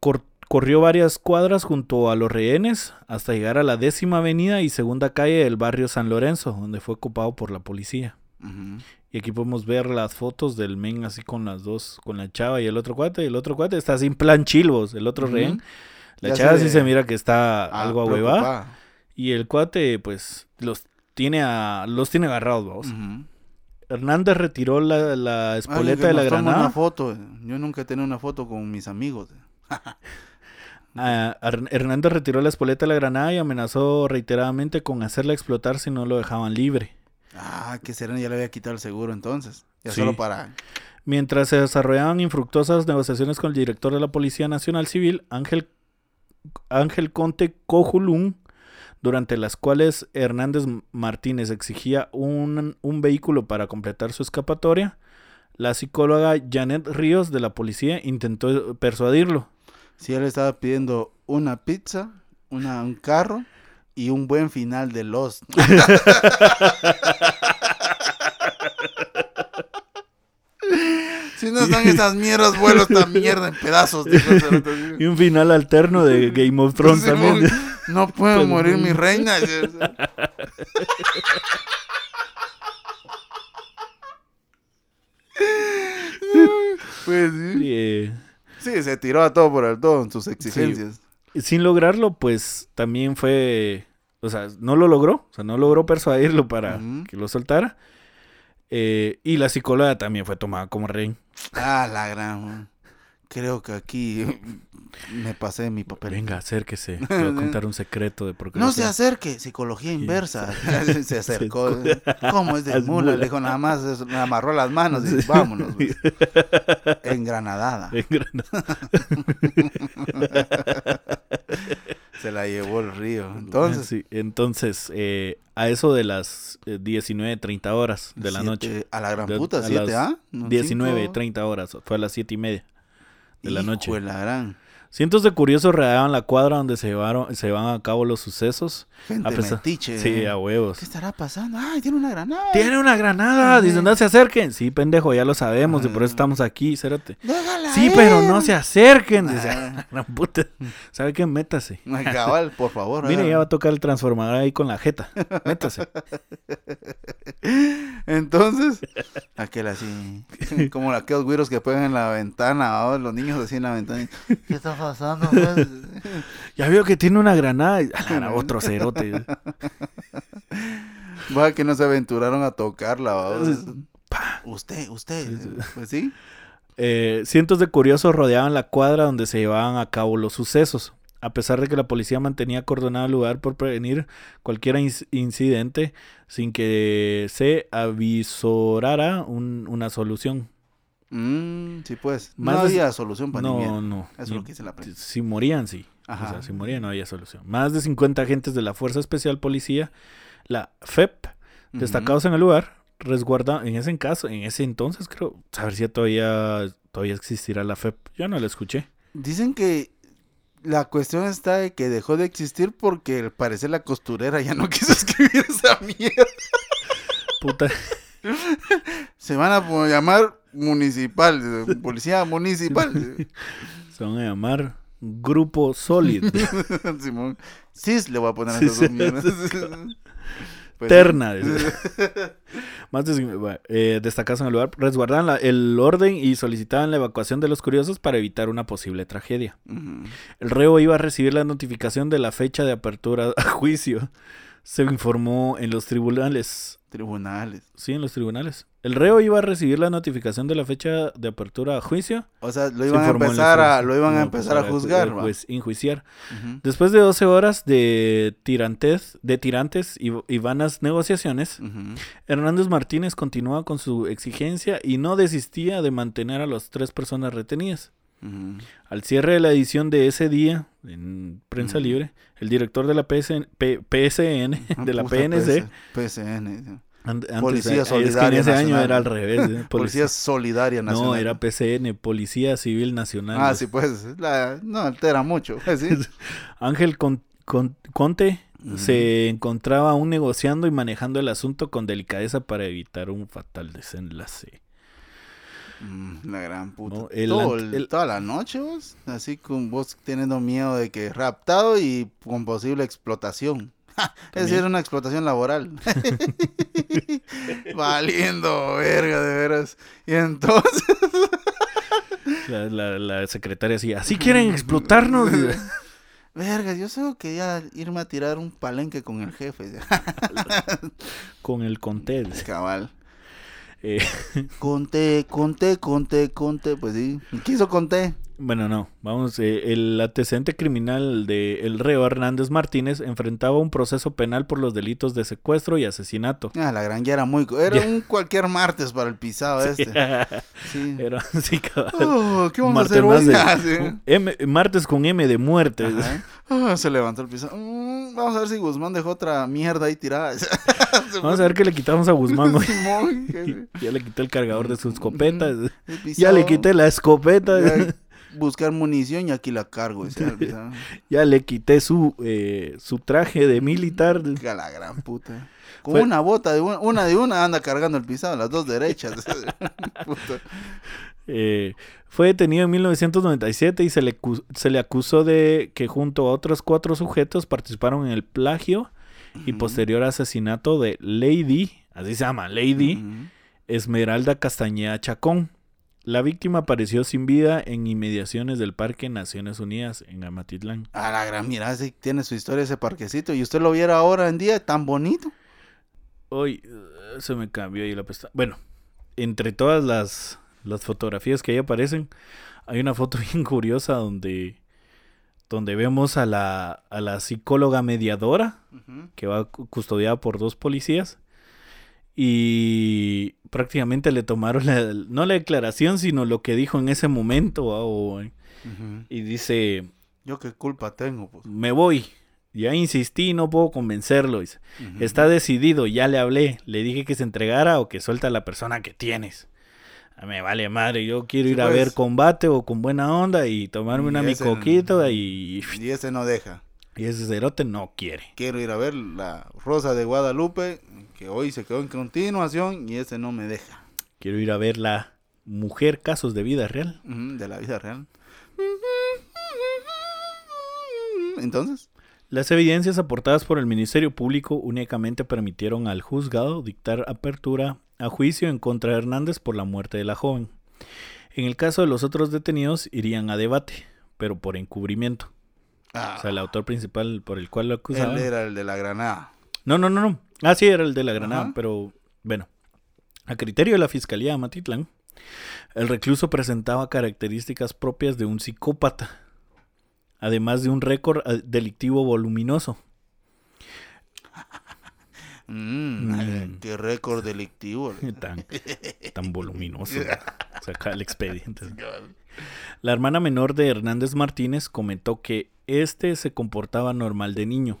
Cor- corrió varias cuadras junto a los rehenes hasta llegar a la décima avenida y segunda calle del barrio San Lorenzo, donde fue ocupado por la policía. Ujú. Y aquí podemos ver las fotos del men así con las dos, con la chava y el otro cuate. Y el otro cuate está sin plan chilvos, el otro Ujú. rehén. La Ya chava se- sí se mira que está Ah, algo ahuevada. Y el cuate, pues, los tiene a, los tiene agarrados, vamos. Hernández retiró la, la Alguien espoleta de la granada. una foto. Yo nunca he tenido una foto con mis amigos. [LAUGHS] Ah, Her- Hernández retiró la espoleta de la granada y amenazó reiteradamente con hacerla explotar si no lo dejaban libre. Ah, que será, ya le había quitado el seguro entonces. Ya Sí. solo para. Mientras se desarrollaban infructuosas negociaciones con el director de la Policía Nacional Civil, Ángel, Ángel Conte Cojulún, durante las cuales Hernández Martínez exigía un, un vehículo para completar su escapatoria, la psicóloga Janet Ríos de la policía intentó persuadirlo. Si él estaba pidiendo una pizza, una, un carro y un buen final de Lost. [LAUGHS] si no están esas mierdas, vuelo esta mierda en pedazos. Y un final alterno de Game of Thrones Sí, también. No puede Pues, morir no. mi reina. [LAUGHS] pues sí. Eh, Sí, se tiró a todo por el todo en sus exigencias. sin lograrlo, pues también fue, o sea, no lo logró, o sea, no logró persuadirlo para que lo soltara. Eh, y la psicóloga también fue tomada como rey. Ah, la gran. Creo que aquí me pasé de mi papel. Venga, acérquese, [LAUGHS] voy a contar un secreto de por qué No se acerque, psicología inversa. [LAUGHS] se acercó. [LAUGHS] ¿Cómo es de mula? Le dijo nada más, me amarró las manos y vámonos. pues. Engranadada. En Granada. Se la llevó el río. Entonces, Sí, entonces eh, a eso de las eh, 19.30 horas de la siete- noche. A la gran De- puta, a siete, las ¿ah? No, 19.30 cinco. horas, fue a las 7 y media de la Hijo noche. de la gran. Cientos de curiosos rodeaban la cuadra donde se llevaron, se llevaban a cabo los sucesos. Gente A pesar- metiche. Sí, ¿eh? a huevos. ¿Qué estará pasando? Ay, tiene una granada. Tiene una granada, dicen, no se acerquen. Sí, pendejo, ya lo sabemos, y por eso Ah. estamos aquí, cérate. Déjala Sí, pero no se acerquen. Dice, Ah. [LAUGHS] "Ah, gran puta. ¿Sabe qué? Métase. [LAUGHS] Ay, Cabal, por favor. Mire, ah. ya va a tocar el transformador ahí con la jeta. Métase. [LAUGHS] Entonces, aquel así, como aquellos güiros que pegan en la ventana, los niños así en la ventana. ¿Qué pasando? pues? [LAUGHS] Ya veo que tiene una granada. y- otro cerote. [LAUGHS] Va que no se aventuraron a tocarla, ¿va? Pa. Usted, usted, Sí, sí. pues sí. Eh, cientos de curiosos rodeaban la cuadra donde se llevaban a cabo los sucesos. A pesar de que la policía mantenía acordonado el lugar por prevenir cualquier inc- incidente sin que se avisorara un- una solución. Mm, sí, pues. Más no había solución para No, no. Eso es lo que dice la prensa. Si morían, sí. Ajá. O sea, si morían no había solución. Más de 50 agentes de la Fuerza Especial Policía, la FEP, destacados en el lugar, resguarda en ese caso, en ese entonces creo, saber si todavía todavía existirá la FEP. Yo no la escuché. Dicen que la cuestión está de que dejó de existir porque al parecer la costurera ya no [LAUGHS] quiso escribir esa mierda. Puta, Se van a llamar municipal, [LAUGHS] policía municipal. se van a llamar Grupo Solid. [LAUGHS] Simón. Cis le voy a poner a esas dos mierdas. [LAUGHS] Pues, Terna. Más eh, destacados en el lugar, resguardaban la- el orden y solicitaban la evacuación de los curiosos para evitar una posible tragedia. El reo iba a recibir la notificación de la fecha de apertura a juicio. Se informó en los tribunales. Tribunales. Sí, en los tribunales. El reo iba a recibir la notificación de la fecha de apertura a juicio. O sea, lo Se iban a empezar a, lo iban a empezar a juzgar. eh. Pues enjuiciar. Ujú. Después de 12 horas de tirantes, de tirantes y, y vanas negociaciones. Hernández Martínez continuaba con su exigencia y no desistía de mantener a las tres personas retenidas. Ujú. Al cierre de la edición de ese día, en Prensa Ujú. Libre, el director de la PSN, P- PSN, de la PNC, PS, PSN. an- antes, Policía eh, es que en Solidaria ese año Nacional. era al revés. ¿eh? [LAUGHS] Policía Solidaria Nacional. No, era PCN, Policía Civil Nacional. Ah, sí, pues. la- no altera mucho. pues, sí. [LAUGHS] Ángel Con- Con- Conte Ujú. se encontraba aún negociando y manejando el asunto con delicadeza para evitar un fatal desenlace. Mm, La gran puta. No, el Todo ant- el- el- Toda la noche, vos. Así con vos teniendo miedo de que raptado y con posible explotación. [LAUGHS] Ja, Es decir, una explotación laboral. [LAUGHS] Valiendo, verga, de veras. Y entonces. [LAUGHS] La, la- la secretaria decía, ¿así quieren explotarnos? Verga, yo solo quería irme a tirar un palenque con el jefe. con el Conte. Cabal. Eh, [LAUGHS] Conté, conté, conté, conté. Pues sí. ¿Qué hizo conté? Bueno, no, vamos, eh, el antecedente criminal de el reo Hernández Martínez enfrentaba un proceso penal por los delitos de secuestro y asesinato. Ah, la gran ya era muy. Era Ya. un cualquier martes para el pisado este. [LAUGHS] Sí. Era así, cabal. Oh, ¿Qué vamos Martes a hacer más hoy? de- Ah, sí. M- martes con M de muerte. Ah, se levantó el pisado. Mm, vamos a ver si Guzmán dejó otra mierda ahí tirada. [LAUGHS] Vamos a ver qué le quitamos a Guzmán. Simón, [LAUGHS] Ya le quité el cargador de su escopeta. Ya le quité la escopeta. ya buscar munición y aquí la cargo. [LAUGHS] Ya le quité su, eh, su traje de militar. A la gran puta. Con Fue- una bota, de una, una de una anda cargando el pisado, las dos derechas. [LAUGHS] Eh, fue detenido en 1997 y se le, se le acusó de que junto a otros cuatro sujetos participaron en el plagio y posterior asesinato de Lady, así se llama, Lady. Esmeralda Castañeda Chacón. La víctima apareció sin vida en inmediaciones del Parque Naciones Unidas en Amatitlán. A la gran, mira, sí tiene su historia ese parquecito. Y usted lo viera ahora en día tan bonito. Hoy eh, se me cambió ahí la pestaña. Bueno, entre todas las, las fotografías que ahí aparecen, hay una foto [LAUGHS] bien curiosa donde, donde vemos a la, a la psicóloga mediadora que va cu- custodiada por dos policías y prácticamente le tomaron la- no la declaración, sino lo que dijo en ese momento. ah, Ujú. y dice, Yo qué culpa tengo, pues. me voy. Ya insistí, no puedo convencerlo. dice. Está decidido, ya le hablé, le dije que se entregara o que suelta a la persona que tienes. A me vale madre, yo quiero Sí, ir a pues. ver combate o con buena onda y tomarme Y una mi coquita y, Y ese no deja. y ese cerote no quiere. Quiero ir a ver la Rosa de Guadalupe, que hoy se quedó en continuación, y ese no me deja. Quiero ir a ver la mujer casos de vida real. De la vida real. Entonces, Las evidencias aportadas por el Ministerio Público únicamente permitieron al juzgado dictar apertura a juicio en contra de Hernández por la muerte de la joven. En el caso de los otros detenidos irían a debate, pero por encubrimiento. ah, O sea, el autor principal por el cual lo acusaban. él era el de la granada. No, no, no, no. Ah, sí, era el de la Granada, Ajá. pero bueno. A criterio de la Fiscalía de Matitlán, El recluso presentaba características propias de un psicópata, además de un récord eh, delictivo voluminoso. [LAUGHS] Mm, Mm. Qué récord delictivo. [LAUGHS] Tan, tan voluminoso. [LAUGHS] Saca el expediente. La hermana menor de Hernández Martínez comentó que este se comportaba normal de niño.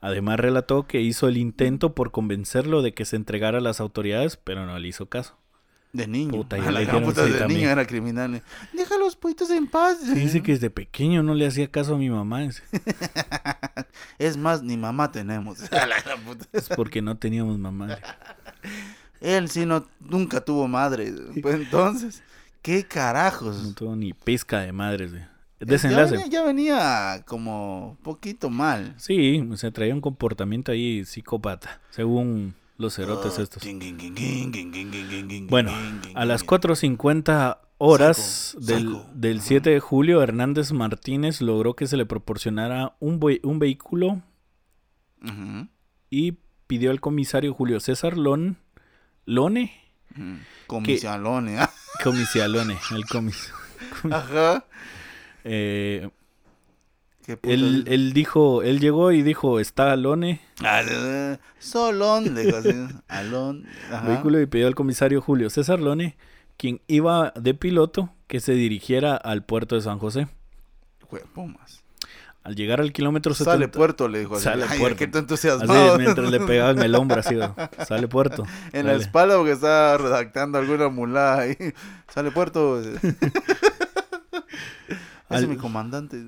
Además relató que hizo el intento por convencerlo de que se entregara a las autoridades, pero no le hizo caso. De niño. Puta, A le la gran dijeron, puta sí, de también. niño era criminal. Deja a los pollitos en paz. Dice que desde pequeño no le hacía caso a mi mamá. [LAUGHS] Es más, ni mamá tenemos. [LAUGHS] A la gran puta. Es porque no teníamos mamá. Él sí no, nunca tuvo madre. Pues entonces, ¿qué No carajos? tuvo ni pizca de madres desenlace. Ya venía, ya venía, como poquito mal. Sí, se traía un comportamiento ahí psicópata, según los cerotes estos. Bueno, a las 4.50 horas del, del, 7 de julio, Hernández Martínez logró que se le proporcionara un, un vehículo y pidió al comisario Julio César Lon Lone. Uh -huh. Comisialone. El comis. Ajá. Eh, ¿Qué puta él, él dijo, él llegó y dijo, está Lone, Ah, Solón, le dijo así. Alón. Ajá. vehículo y pidió al comisario Julio César Lone, quien iba de piloto, que se dirigiera al puerto de San José. Juepumas. Al llegar al kilómetro 70... Sale puerto, le dijo así. Sale Ay, puerto. qué tanto Así, entusiasmado. mientras le pegaban el hombro así, sale puerto. En la espalda porque estaba redactando alguna mulada ahí. Sale puerto. [LAUGHS] Al- mi comandante.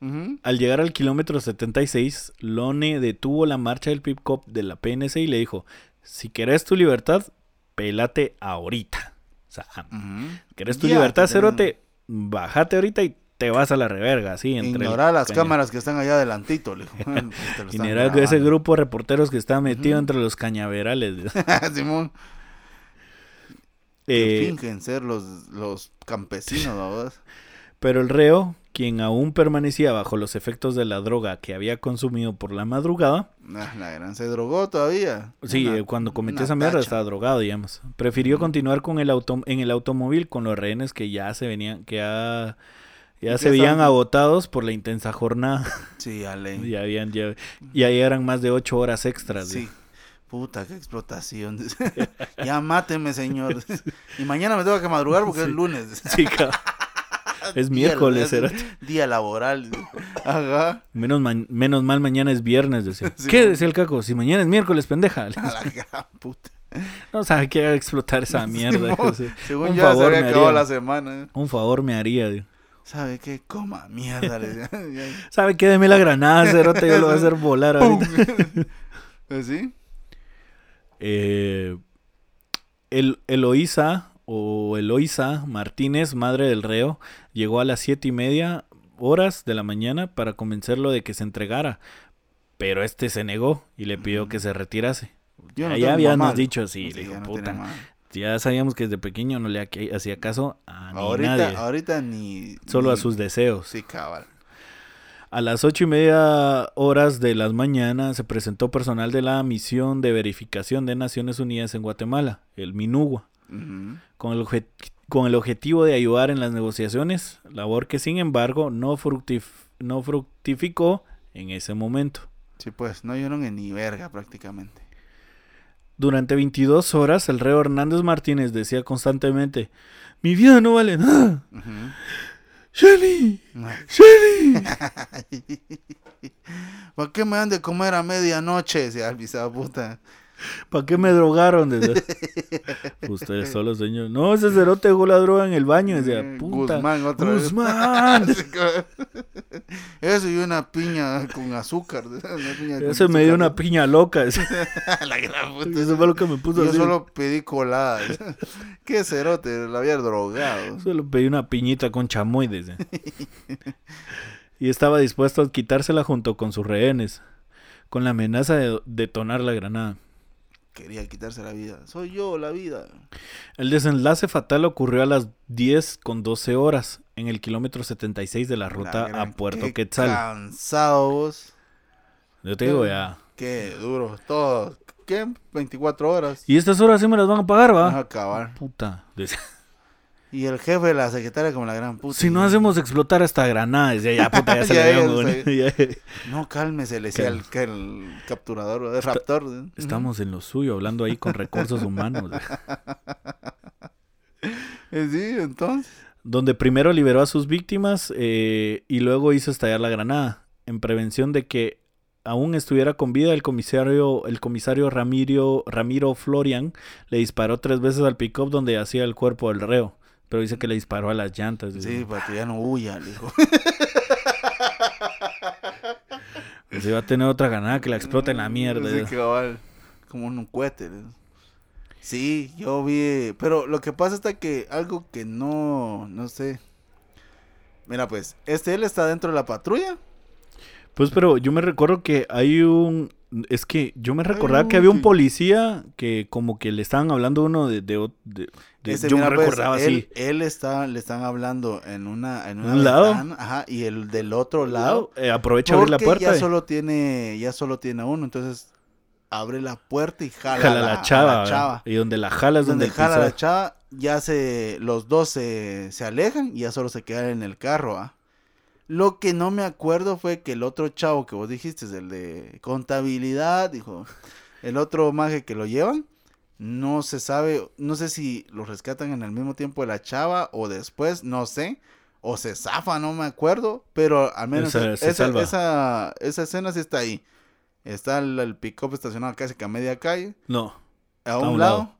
Ujú. Al llegar al kilómetro 76, Lone detuvo la marcha del pick-up de la PNC y le dijo, si querés tu libertad, pelate ahorita. O sea, Ujú. querés tu Ya, libertad, cerote, bájate ahorita y te vas a la reverga, así. Entre Ignorar las caña- cámaras que están allá adelantito, le [LAUGHS] [LAUGHS] Ignorar ese grupo de reporteros que está metido entre los cañaverales. [LAUGHS] Simón, que Eh, fingen ser los, los campesinos, ¿verdad? Pero el reo, quien aún permanecía bajo los efectos de la droga que había consumido por la madrugada, Ah, La gran se drogó todavía. Sí, Una- eh, cuando cometió esa mierda estaba drogado, digamos. Prefirió continuar con el auto en el automóvil con los rehenes que ya se venían, que ya, ya ¿Y se veían agotados por la intensa jornada. Sí, Ale. [LAUGHS] ya habían, ya, ya eran más de ocho horas extras. Sí. Puta, qué explotación. [LAUGHS] ya máteme, señor. y mañana me tengo que madrugar porque es lunes. Sí, cabrón. Es miércoles, es era. Día laboral. Ajá. Menos, ma- menos mal mañana es viernes, decía. Sí, ¿Qué decía el caco? Si mañana es miércoles, pendeja. A la gran puta. No sabe que explotar esa mierda. Según Un ya se favor había me acabado haría. la semana. Un favor me haría. digo. ¿Sabe qué? Coma mierda. [LAUGHS] ¿Sabe qué? Deme la granada, cerote. Yo lo voy a hacer volar [LAUGHS] ahorita. [LAUGHS] ¿Así? Eh, el, Eloísa o Eloísa Martínez, madre del reo, llegó a las siete y media horas de la mañana para convencerlo de que se entregara, pero este se negó y le pidió que se retirase. Yo no ya habíamos dicho, sí, le dijo, no puta, ya sabíamos que desde pequeño no le ha- hacía caso a ni Ahorita, nadie, ahorita ni. solo a sus deseos. Sí, cabal. A las ocho y media horas de las mañanas se presentó personal de la misión de verificación de Naciones Unidas en Guatemala, el MINUGUA. Ujú. con el, obje- con el objetivo de ayudar en las negociaciones, labor que sin embargo no, fructif- no fructificó en ese momento. Sí, pues, no oyeron en ni verga prácticamente. Durante 22 horas el reo Hernández Martínez decía constantemente, mi vida no vale nada. Ujú. Shelly, Shelly. [LAUGHS] ¿Por qué me dan de comer a medianoche? Decía el puta. ¿Para qué me drogaron? [LAUGHS] Ustedes solo, señor. No, ese cerote dejó la droga en el baño. Decía, Eh, puta. Guzmán otra vez. Guzmán. [LAUGHS] [LAUGHS] Eso y una piña con azúcar. Una piña con Ese me dio una piña loca. decía. La gran puta. Eso fue lo que me puso Yo así. solo pedí colada. Qué cerote, la había drogado. Solo pedí una piñita con chamoy, y estaba dispuesto a quitársela junto con sus rehenes, con la amenaza de detonar la granada. Quería quitarse la vida. Soy yo, la vida. El desenlace fatal ocurrió a las 10 con 12 horas en el kilómetro 76 de la ruta La a Puerto qué Quetzal. Cansado vos. Yo te digo ya. Qué duro. Todo. ¿Qué? 24 horas. Y estas horas sí me las van a pagar, Vas a va. acabar. Puta. [LAUGHS] Y el jefe de la secretaria como la gran puta. Si no hacemos explotar esta granada, decía, ya puta, ya [LAUGHS] se le dio, güey. [LAUGHS] No, cálmese, le decía el, el capturador, el raptor. Estamos en lo suyo, hablando ahí con recursos humanos. [LAUGHS] Eh, Sí, entonces. donde primero liberó a sus víctimas eh, y luego hizo estallar la granada, en prevención de que aún estuviera con vida el comisario, el comisario Ramiro, Ramiro Florian le disparó tres veces al pick-up donde yacía el cuerpo del reo, pero dice que le disparó a las llantas. Sí, para que ya no huya, le dijo. [LAUGHS] Pues iba a tener otra granada que la explota en la mierda. Sí, cabal, como un cohete. Sí, yo vi, pero lo que pasa está que algo que no, no sé. Mira, pues, este él está dentro de la patrulla. Pues pero yo me recuerdo que hay un... Es que yo me recordaba que había un policía que como que le estaban hablando uno de... de, de- de- Ese, yo mira, me pues, recordaba él, así. Él está, le están hablando en una, en una ¿Un lado? ventana, ajá, y el del otro lado. Eh, aprovecha abrir la puerta. ya y solo tiene, ya solo tiene uno, entonces abre la puerta y jala, jala la, la, a chava. la ¿verdad? chava. Y donde la jala es donde, donde jala la chava, ya se, los dos se, se alejan y ya solo se quedan en el carro, ¿ah? Lo que no me acuerdo fue que el otro chavo que vos dijiste, el de contabilidad, dijo, el otro maje que lo llevan, no se sabe, no sé si lo rescatan en el mismo tiempo de la chava o después, no sé, o se zafa, no me acuerdo, pero al menos Se- se esa, esa, esa escena sí está ahí. Está el, el pick-up estacionado casi que a media calle. No. A un un, lado. lado,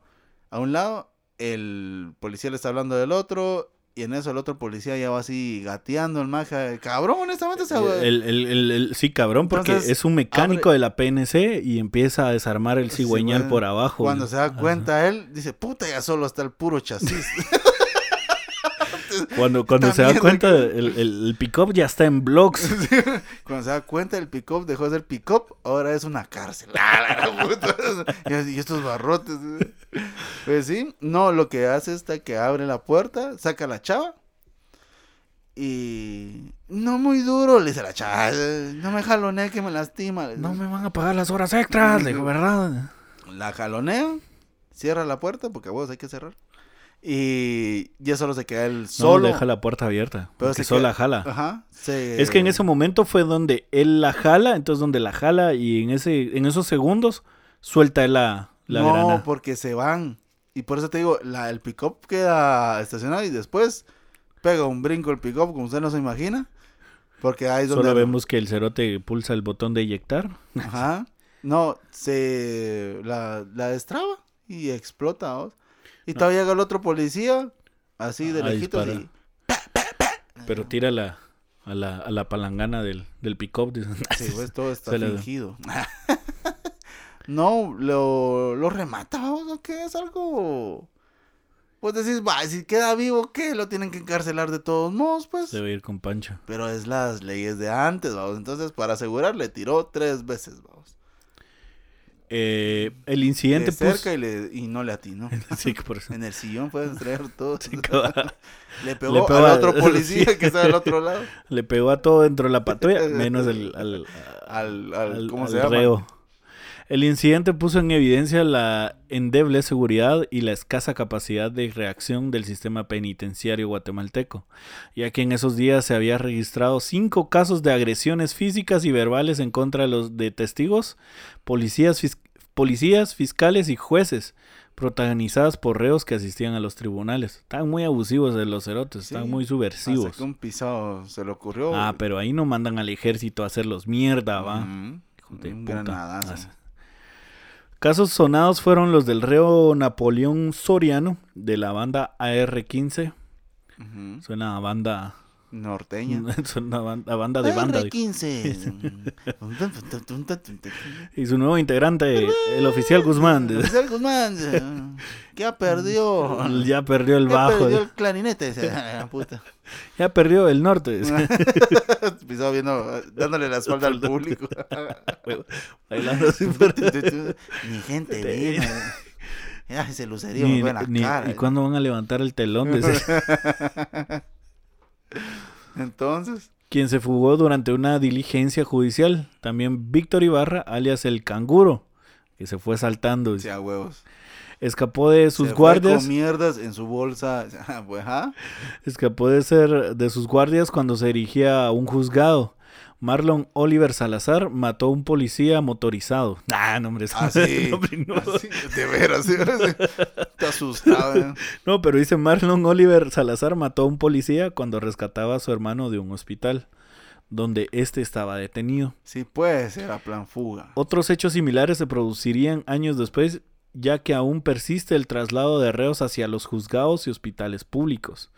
a un lado, el policía le está hablando del otro. Y en eso el otro policía ya va así gateando el maja. Cabrón, honestamente se El, el- el- el- sí, cabrón, porque Entonces, es un mecánico de la PNC y empieza a desarmar el Sí, cigüeñal por abajo. Cuando se da Ajá. cuenta él, dice, puta, ya solo está el puro chasis. [LAUGHS] Cuando, cuando se da cuenta, el, pick-up ya está en blocks. [LAUGHS] Cuando se da cuenta el pick-up dejó de ser pick-up, ahora es una cárcel. [LAUGHS] ¡Ah, y, estos barrotes. Pues sí, no, lo que hace es que abre la puerta, saca a la chava. Y no muy duro, le dice la chava, no me jalonee que me lastima. No me van a pagar las horas extras, le digo, ¿verdad? La jalonea, cierra la puerta, porque a vos hay que cerrar. Y ya solo se queda él Solo solo. deja la puerta abierta. Pero se solo queda- la jala. Ajá. se- Es que en ese momento fue donde él la jala, entonces donde la jala y en ese en esos segundos suelta él la, la no, porque se van. Y por eso te digo, la, el pick-up queda estacionado y después pega un brinco el pick-up, como usted no se imagina. Porque ahí es donde... Solo vemos que el cerote pulsa el botón de eyectar. Ajá. No, se la, la destraba y explota. ¿vos? Y todavía llega el otro policía, así de A lejitos. disparar. Y, Pero tira la, a, la, a la palangana del, del pick-up. sí, pues todo está [LAUGHS] Se fingido. [LAUGHS] no, lo, lo remata, ¿vos? ¿o qué? Es algo... Pues decís, va, si queda vivo, ¿qué? Lo tienen que encarcelar de todos modos, pues. Debe ir con Pancho. Pero es las leyes de antes, vamos. Entonces, para asegurar, le tiró tres veces, vamos. Eh, el incidente De cerca y, le, y no le atinó. [LAUGHS] Sí, por eso. En el sillón pueden estrellar todo. Sí, [LAUGHS] le, pegó Le pegó al a- otro [LAUGHS] policía sí. que está del otro lado. Le pegó a todo dentro de la patrulla, menos el, al, Al, al- al- ¿cómo se llama? reo. El incidente puso en evidencia la endeble seguridad y la escasa capacidad de reacción del sistema penitenciario guatemalteco, ya que en esos días se había registrado cinco casos de agresiones físicas y verbales en contra de los de testigos, policías, fis- policías, fiscales y jueces, protagonizadas por reos que asistían a los tribunales. Estaban muy abusivos de los cerotes, estaban Sí, muy Hasta subversivos. que un pisado se le ocurrió. Ah, pero ahí no mandan al ejército a hacerlos mierda, va. Ujú. Hijo de Un puta. granadazo. Casos sonados fueron los del reo Napoleón Soriano de la banda AR-15. Ujú. Suena a banda. Norteña. [LAUGHS] Suena a banda, banda de banda. R15. [LAUGHS] [LAUGHS] Y su nuevo integrante, el oficial Guzmán. Oficial Guzmán. Ya perdió. ya perdió el Ya bajo. perdió el clarinete. puta. Ya perdió el norte. Viendo, dándole la espalda al público. Bailando así Ni gente viene. Ya ese lucerío Ni- me fue en la ni- cara. ¿Y cuándo van a levantar el telón? de ese- [LAUGHS] Entonces, quien se fugó durante una diligencia judicial. También Víctor Ibarra, alias el canguro, que se fue saltando. sí, a huevos. escapó de sus Se fue guardias. con mierdas en su bolsa. [LAUGHS] Escapó de ser de sus guardias cuando se dirigía a un juzgado. Marlon Oliver Salazar mató a un policía motorizado. [LAUGHS] Ah, no, hombre, eso Así. no. así, de veras. de veras. Te asustaba. ¿eh? [LAUGHS] No, pero dice Marlon Oliver Salazar mató a un policía cuando rescataba a su hermano de un hospital, donde éste estaba detenido. Sí, puede ser a plan fuga. Otros hechos similares se producirían años después, ya que aún persiste el traslado de reos hacia los juzgados y hospitales públicos,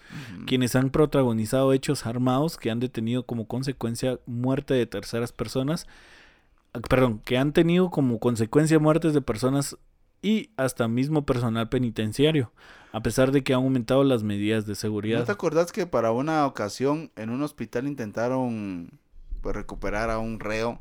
quienes han protagonizado hechos armados que han detenido como consecuencia muerte de terceras personas, ah, perdón, que han tenido como consecuencia muertes de personas y hasta mismo personal penitenciario, a pesar de que han aumentado las medidas de ¿No seguridad. te acordás que para una ocasión en un hospital intentaron pues recuperar a un reo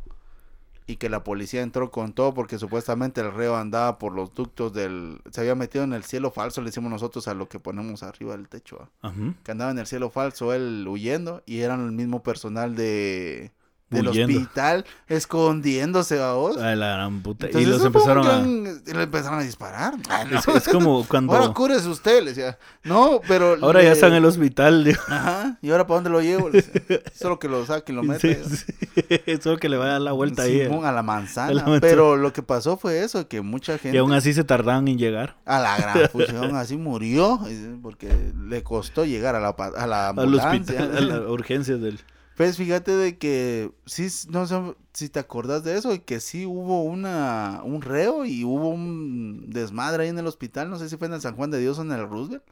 y que la policía entró con todo porque supuestamente el reo andaba por los ductos del se había metido en el cielo falso, le decimos nosotros a lo que ponemos arriba del techo. Ajá. que andaba en el cielo falso él huyendo y eran el mismo personal de del Huyendo. hospital escondiéndose a vos. A la gran puta. y los empezaron a... le empezaron a disparar. [LAUGHS] Ah, no. Es, es como cuando... Ahora cúrese usted, le decía. No, pero. Ahora ya está en el hospital. digo. Ajá. ¿Y ahora para dónde lo llevo? Le decía. [LAUGHS] Solo que lo saque y lo meta. Sí, sí. [LAUGHS] Solo que le va a dar la vuelta ahí. Simón, eh. a la manzana. A la manzana. Pero lo que pasó fue eso, que mucha gente. Y aún así se tardaban en llegar. A la gran fusión, así murió. eh, Porque le costó llegar a la, a la Al ambulancia. hospital, a las urgencias del... Pues fíjate de que sí, no sé si te acordás de eso, y que sí hubo una un reo y hubo un desmadre ahí en el hospital, no sé si fue en el San Juan de Dios o en el Roosevelt.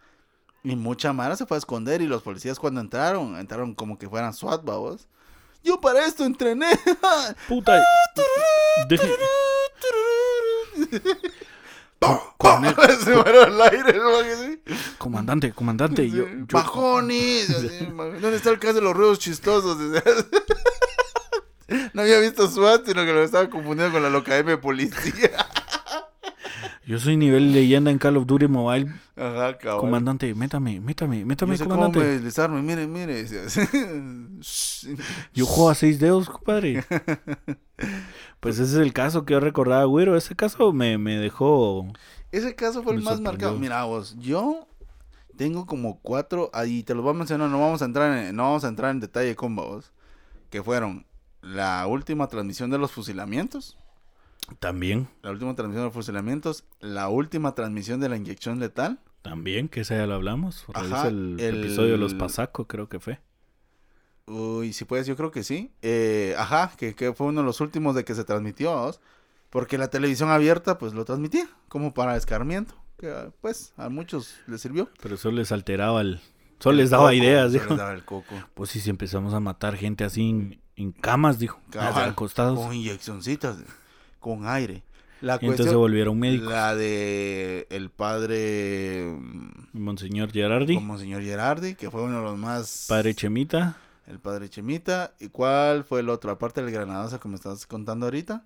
Y mucha mara se fue a esconder y los policías cuando entraron, entraron como que fueran SWAT, babos. Yo para esto entrené. [LAUGHS] Puta. deje- [LAUGHS] Coronel, [LAUGHS] se fueron al aire, ¿no? Que sí. comandante, comandante. Yo, Sí, yo- Bajones. así, [LAUGHS] ¿Dónde está el caso de los ruidos chistosos? [LAUGHS] No había visto SWAT, sino que lo estaba confundiendo con la locademia de policía. yo soy nivel leyenda en Call of Duty Mobile. Ajá, cabrón. Comandante, métame, métame, Yo métame, cómo comandante. me desarmo, mire, mire. Yo juego a seis dedos, compadre. Pues ese es el caso que yo recordaba, güero. Ese caso me, me dejó... Ese caso fue el más sorprendió. marcado. Mira vos, yo tengo como cuatro, ahí te los voy a mencionar, no vamos a entrar en, no vamos a entrar en detalle con vos, que fueron la última transmisión de los fusilamientos, También, la última transmisión de los fusilamientos, la última transmisión de la inyección letal, también, que ese ya lo hablamos. Ajá, el, el- episodio de los Pasaco, creo que fue. Uy, si puedes, yo creo que sí. Eh, ajá, que, que fue uno de los últimos de que se transmitió, porque la televisión abierta pues lo transmitía como para escarmiento, que ah, pues a muchos les sirvió. Pero eso les alteraba el... Solo El les daba coco, ideas, dijo. les daba el coco. Pues si empezamos a matar gente así en, en camas, dijo. Cabal, acostados. Con inyeccioncitas, con aire. La Y entonces se cuestión, volvieron médicos. la de el padre mm, Monseñor Gerardi, como señor Gerardi, que fue uno de los más padre Chemita, el padre Chemita, y cuál fue el otro, aparte del granadazo que me estás contando ahorita,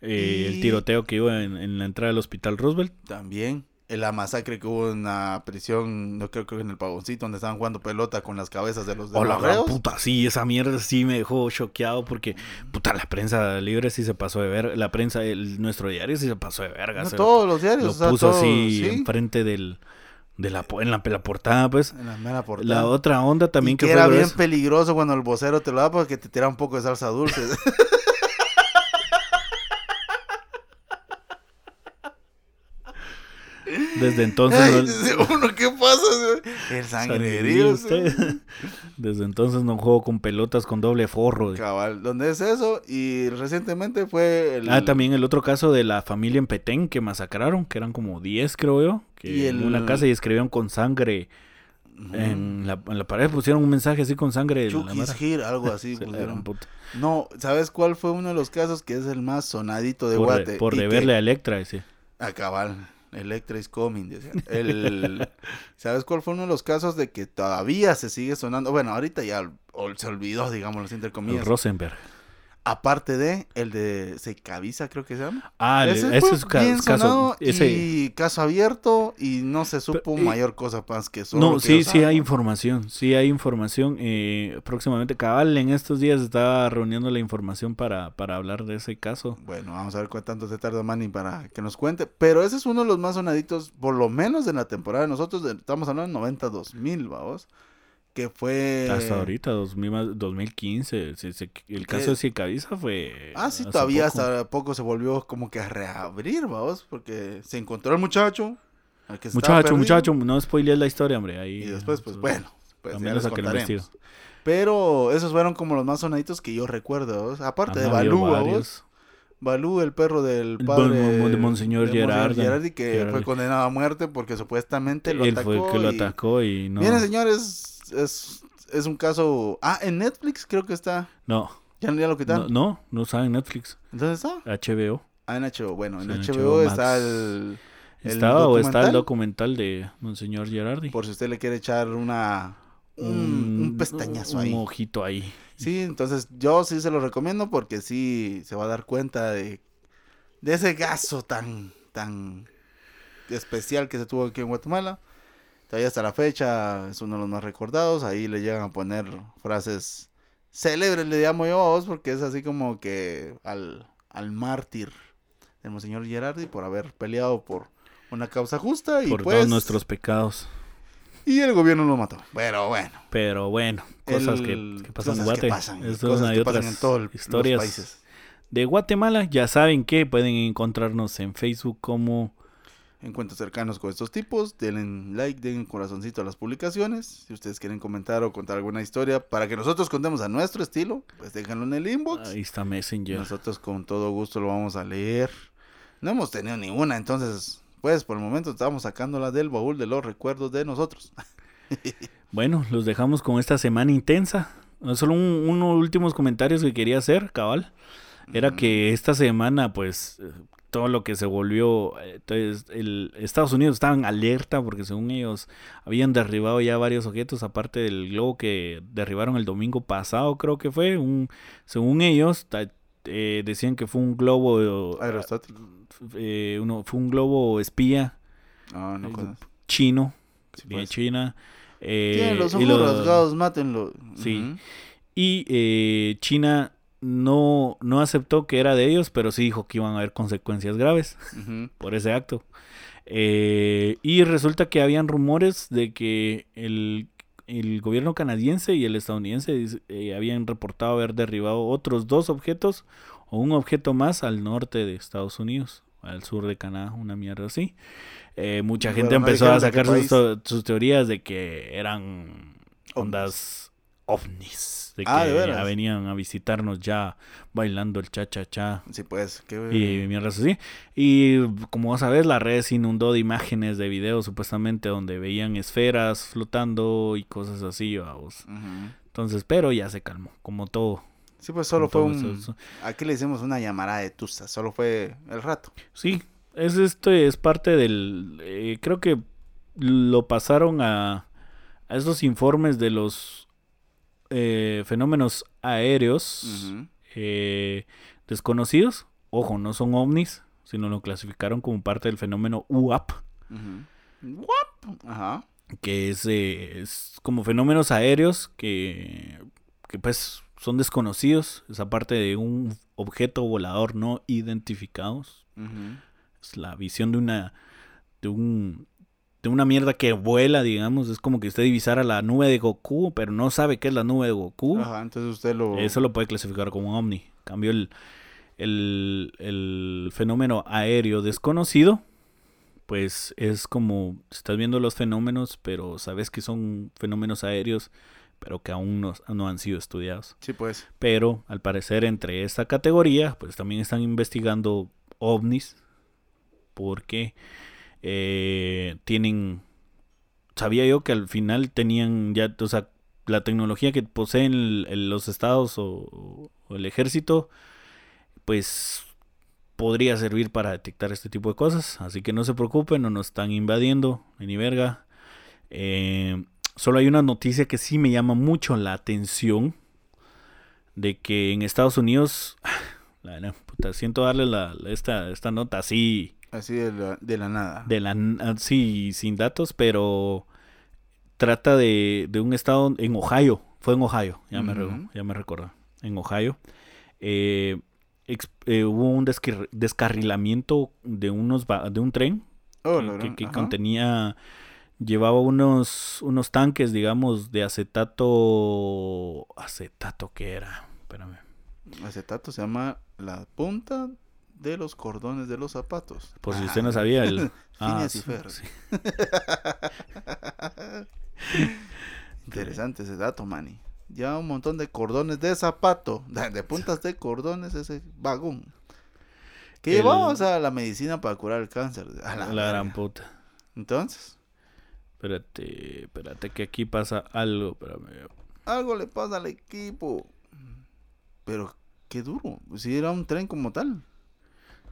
eh, el tiroteo que iba en, en la entrada del hospital Roosevelt. también la masacre que hubo en la prisión, no creo que en el pagoncito donde estaban jugando pelota con las cabezas de los de Oh, la gran puta, sí, esa mierda sí me dejó choqueado porque, puta, la prensa libre sí se pasó de ver, la prensa, el, nuestro diario sí se pasó de verga. No todos los diarios, lo o sea, puso así sí, enfrente del, de la, en la, la portada, pues. en la mera portada. La otra onda también Y que, que fue era bien peligroso cuando el vocero te lo da porque te tira un poco de salsa dulce. [LAUGHS] Desde entonces... Ay, no- uno, ¿qué pasa? El Sangrerío. [LAUGHS] Desde entonces no juego con pelotas con doble forro. Cabal, ¿dónde es eso? Y recientemente fue el... Ah, también el otro caso de la familia en Petén que masacraron, que eran como 10 creo yo, que Y en una casa y escribieron con sangre en, la, en la pared, pusieron un mensaje así con sangre. mara. Here, algo así. [LAUGHS] Pusieron. No, ¿sabes cuál fue uno de los casos que es el más sonadito de Por, Guate? por Y que- deberle a Electra ese. A cabal. Electra is coming, decían. El, ¿Sabes cuál fue uno de los casos de que todavía se sigue sonando? Bueno, ahorita ya ol- se olvidó, digamos, entre El comillas. Rosenberg. Aparte de el de Secaviza, creo que se llama. Ah, ese ese, es ca- bien caso. sonado Ese, y caso abierto y no se supo Pero, eh, mayor cosa más que eso. no, sí, sí hay información. Sí hay información. eh, próximamente, cabal, en estos días estaba reuniendo la información para, para hablar de ese caso. Bueno, vamos a ver cuánto se tarda Manny para que nos cuente. Pero ese es uno de los más sonaditos, por lo menos de la temporada. Nosotros estamos hablando de 92 mil, vamos. Que fue. Hasta ahorita, 2000 más- 2015. se- se- el caso ¿Qué? de Ciecaviza fue. Ah, sí, todavía poco. hasta poco se volvió como que a reabrir, vamos. Porque se encontró el muchacho. al que estaba Muchacho, perdido, muchacho, no spoilees la historia, hombre. Ahí, Y después, pues bueno. Pues ya les contaremos. Pero esos fueron como los más sonaditos que yo recuerdo. ¿vos? Aparte de Han habido Balú, ¿vos? Balú, el perro del El padre de Monseñor Gerardi. Gerardi, que Gerardi. fue condenado a muerte porque supuestamente lo Él atacó. fue el que lo atacó y no. Miren, señores, es, es un caso... Ah, en Netflix creo que está. No, Ya, ya lo quitaron. no, no está en Netflix. ¿Entonces está? HBO. Ah, en HBO. Bueno, en Sí, HBO, HBO está el... ¿Estaba o está el documental, de Monseñor Gerardi? Por si usted le quiere echar una... Un, un pestañazo un ahí. ojito ahí. Sí, entonces yo sí se lo recomiendo porque sí se va a dar cuenta de, de ese gaso tan, tan especial que se tuvo aquí en Guatemala. Todavía hasta la fecha es uno de los más recordados. Ahí le llegan a poner frases célebres, le llamo yo a vos, porque es así como que al, al mártir del Monseñor Gerardi por haber peleado por una causa justa y por pues todos nuestros pecados. y el gobierno lo mató. Pero bueno. Pero bueno, cosas el- que, que pasan en cosas que Guate. pasan, cosas que pasan otras en todos los países. de Guatemala. Ya saben que pueden encontrarnos en Facebook como encuentros cercanos con estos tipos. Denle like, den corazoncito a las publicaciones. Si ustedes quieren comentar o contar alguna historia para que nosotros contemos a nuestro estilo, pues déjenlo en el inbox. ahí está Messenger. Nosotros con todo gusto lo vamos a leer. No hemos tenido ninguna, entonces, pues por el momento estamos sacándola del baúl de los recuerdos de nosotros. [LAUGHS] Bueno, los dejamos con esta semana intensa. Solo un- unos últimos comentarios que quería hacer, cabal. Era que esta semana, pues, eh, todo lo que se volvió, eh, entonces, el Estados Unidos estaba en alerta porque según ellos habían derribado ya varios objetos, aparte del globo que derribaron el domingo pasado, creo que fue. Un, según ellos, ta- eh, decían que fue un globo, eh, Aerostático. eh, uno, fue un globo espía No, no eh, chino, Sí, pues. China. eh, Tienen los ojos rasgados, mátenlo. Sí. Y eh, China no, no aceptó que era de ellos, pero sí dijo que iban a haber consecuencias graves [LAUGHS] por ese acto. Eh, y resulta que habían rumores de que el, el gobierno canadiense y el estadounidense eh, habían reportado haber derribado otros dos objetos o un objeto más al norte de Estados Unidos, al sur de Canadá, una mierda así. Eh, mucha gente empezó a sacar sus, teorías de que eran ondas ovnis, de que Ah, ¿de veras? ya venían a visitarnos ya bailando el cha-cha-cha. Sí, pues. Qué... Y mierdas así. Y como vas a ver, la red se inundó de imágenes, de videos supuestamente donde veían esferas flotando y cosas así, vamos. Ujú. Entonces, pero ya se calmó, como todo. Sí, pues solo fue un... eso. Aquí le hicimos una llamada de tusa, solo fue el rato. Sí, es este es parte del eh, creo que lo pasaron a a esos informes de los eh, fenómenos aéreos eh, desconocidos. Ojo, no son ovnis, sino lo clasificaron como parte del fenómeno UAP. Guap. Ajá. que es, eh, es como fenómenos aéreos que, que pues son desconocidos, es aparte de un objeto volador no identificados, es la visión de una de un de una mierda que vuela, digamos, es como que usted divisara la nube de Goku, pero no sabe qué es la nube de Goku. Ajá, entonces usted lo... Eso lo puede clasificar como un ovni. En Cambio el, el, el fenómeno aéreo desconocido, pues es como estás viendo los fenómenos, pero sabes que son fenómenos aéreos, pero que aún no, no han sido estudiados. Sí, pues. Pero al parecer entre esta categoría, pues también están investigando ovnis, porque eh, tienen, sabía yo que al final tenían ya, o sea, la tecnología que poseen los estados o, el ejército, pues podría servir para detectar este tipo de cosas. Así que no se preocupen, no nos están invadiendo, ni verga. Eh, solo hay una noticia que sí me llama mucho la atención. de que en Estados Unidos, [SIGHS] la, siento darle la- esta, esta nota así, Así de la, de la nada. de la, así, sin datos, pero trata de, de un estado en Ohio, fue en Ohio, ya, me, Ujú. ya me recuerdo, en Ohio. Eh, ex- eh, hubo un descarrilamiento de, unos, de un tren Oh, que- contenía llevaba unos unos tanques digamos de acetato acetato que era espérame Acetato se llama la punta de los cordones de los zapatos. por si Ah, usted no sabía el [LAUGHS] y sí. [LAUGHS] Interesante ese dato, Manny. Ya un montón de cordones de zapato, [LAUGHS] de, puntas de cordones ese vagón. Que El- llevamos a la medicina para curar el cáncer. A la, la gran puta Entonces, espérate espérate que aquí pasa algo espérame. algo le pasa al equipo. Pero qué duro. Si era un tren como tal.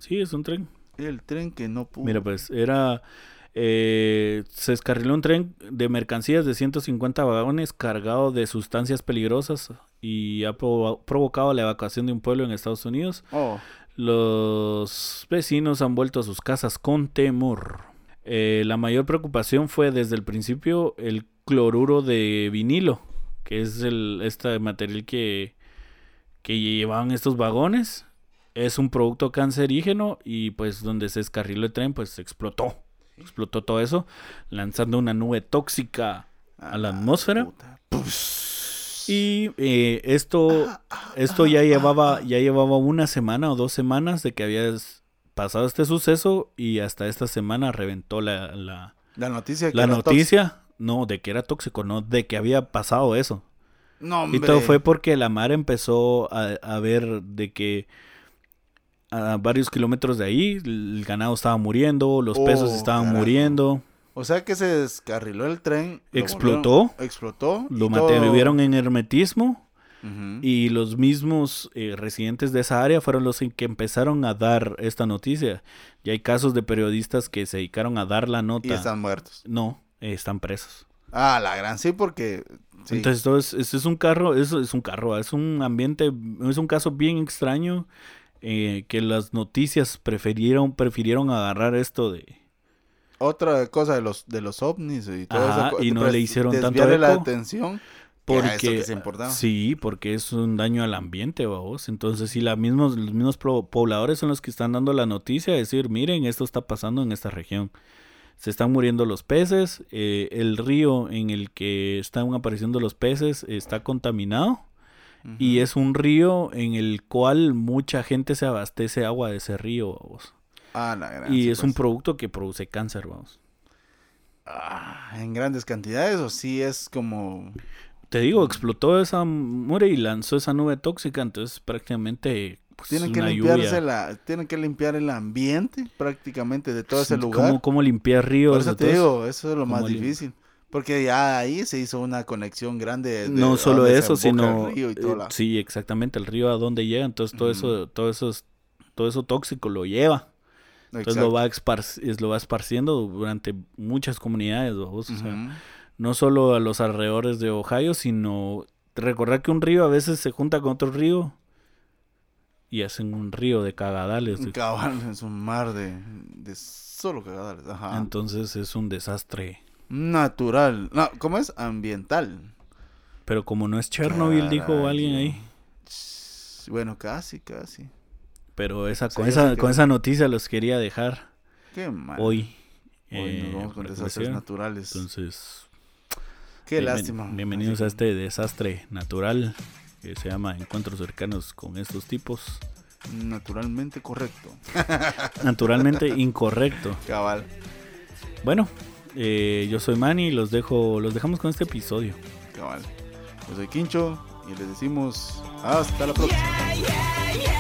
Sí es un tren El tren que no pudo. mira pues era eh, se descarriló un tren de mercancías de 150 vagones cargado de sustancias peligrosas y ha provo- provocado la evacuación de un pueblo en Estados Unidos Oh, Los vecinos han vuelto a sus casas con temor. Eh, la mayor preocupación fue desde el principio el cloruro de vinilo, que es el este material que, que llevaban estos vagones. Es un producto cancerígeno y pues donde se descarriló el tren pues explotó. Explotó todo eso, lanzando una nube tóxica a la atmósfera. puta. Y eh, esto, esto ya llevaba, ya llevaba una semana o dos semanas de que había pasado este suceso y hasta esta semana reventó la, la, La noticia la noticia, no, de que era tóxico, no, de que había pasado eso. No, Y todo fue porque la mar empezó a, a ver de que a varios kilómetros de ahí el ganado estaba muriendo, los Oh, estaban carajo. muriendo, O sea que se descarriló el tren. lo Explotó. volvieron- explotó. lo todo- mantuvieron en hermetismo. Y los mismos eh, residentes de esa área fueron los que empezaron a dar esta noticia. Y hay casos de periodistas que se dedicaron a dar la nota. Y están muertos. No, eh, están presos. Ah, la gran sí, porque. sí. Entonces, todo es, es, es un carro, eso es un carro, es un ambiente, es un caso bien extraño eh, que las noticias prefirieron, prefirieron agarrar esto de... Otra cosa de los, de los ovnis y todo Ajá, eso. y no pues, le hicieron tanto desviarle la eco. atención. Porque, que se importaba. sí, porque es un daño al ambiente, vamos. Entonces, la mismos, los mismos pobladores son los que están dando la noticia, decir, miren, esto está pasando en esta región. Se están muriendo los peces, eh, el río en el que están apareciendo los peces está contaminado y es un río en el cual mucha gente se abastece agua de ese río, vamos. Ah, la gran Y es un producto que produce cáncer, vamos. Ah, en grandes cantidades, o sí es como. Te digo, explotó esa mure y lanzó esa nube tóxica, entonces prácticamente pues, Tienen que limpiarse la, tienen que limpiar el ambiente prácticamente de todo ese lugar. ¿Cómo, cómo limpiar ríos? Por eso te digo, eso es lo más ¿Cómo lim- difícil. Porque ya ahí se hizo una conexión grande. de No solo eso, sino... el río y toda eh, la- Sí, exactamente, el río a dónde llega, entonces todo eso, todo eso, es- todo eso tóxico lo lleva. Entonces lo va, lo esparciendo durante muchas comunidades, o sea, no solo a los alrededores de Ohio, sino recordar que un río a veces se junta con otro río y hacen un río de cagadales. Cabal, es un mar de, de solo cagadales. Ajá. Entonces es un desastre. Natural. No, ¿cómo es? Ambiental. Pero como no es Chernobyl, dijo alguien ahí. Bueno, casi, casi. Pero esa, con, esa, que- con esa noticia los quería dejar Qué mal. hoy. Hoy eh, nos vamos con desastres naturales. Entonces, Qué lástima. Bienvenidos Así a este desastre natural que se llama Encuentros cercanos con estos tipos. Naturalmente correcto. Naturalmente [LAUGHS] incorrecto. Cabal. Bueno, eh, yo soy Manny y los dejo, los dejamos con este episodio. Cabal. Yo soy Quincho y les decimos hasta la próxima. yeah, yeah.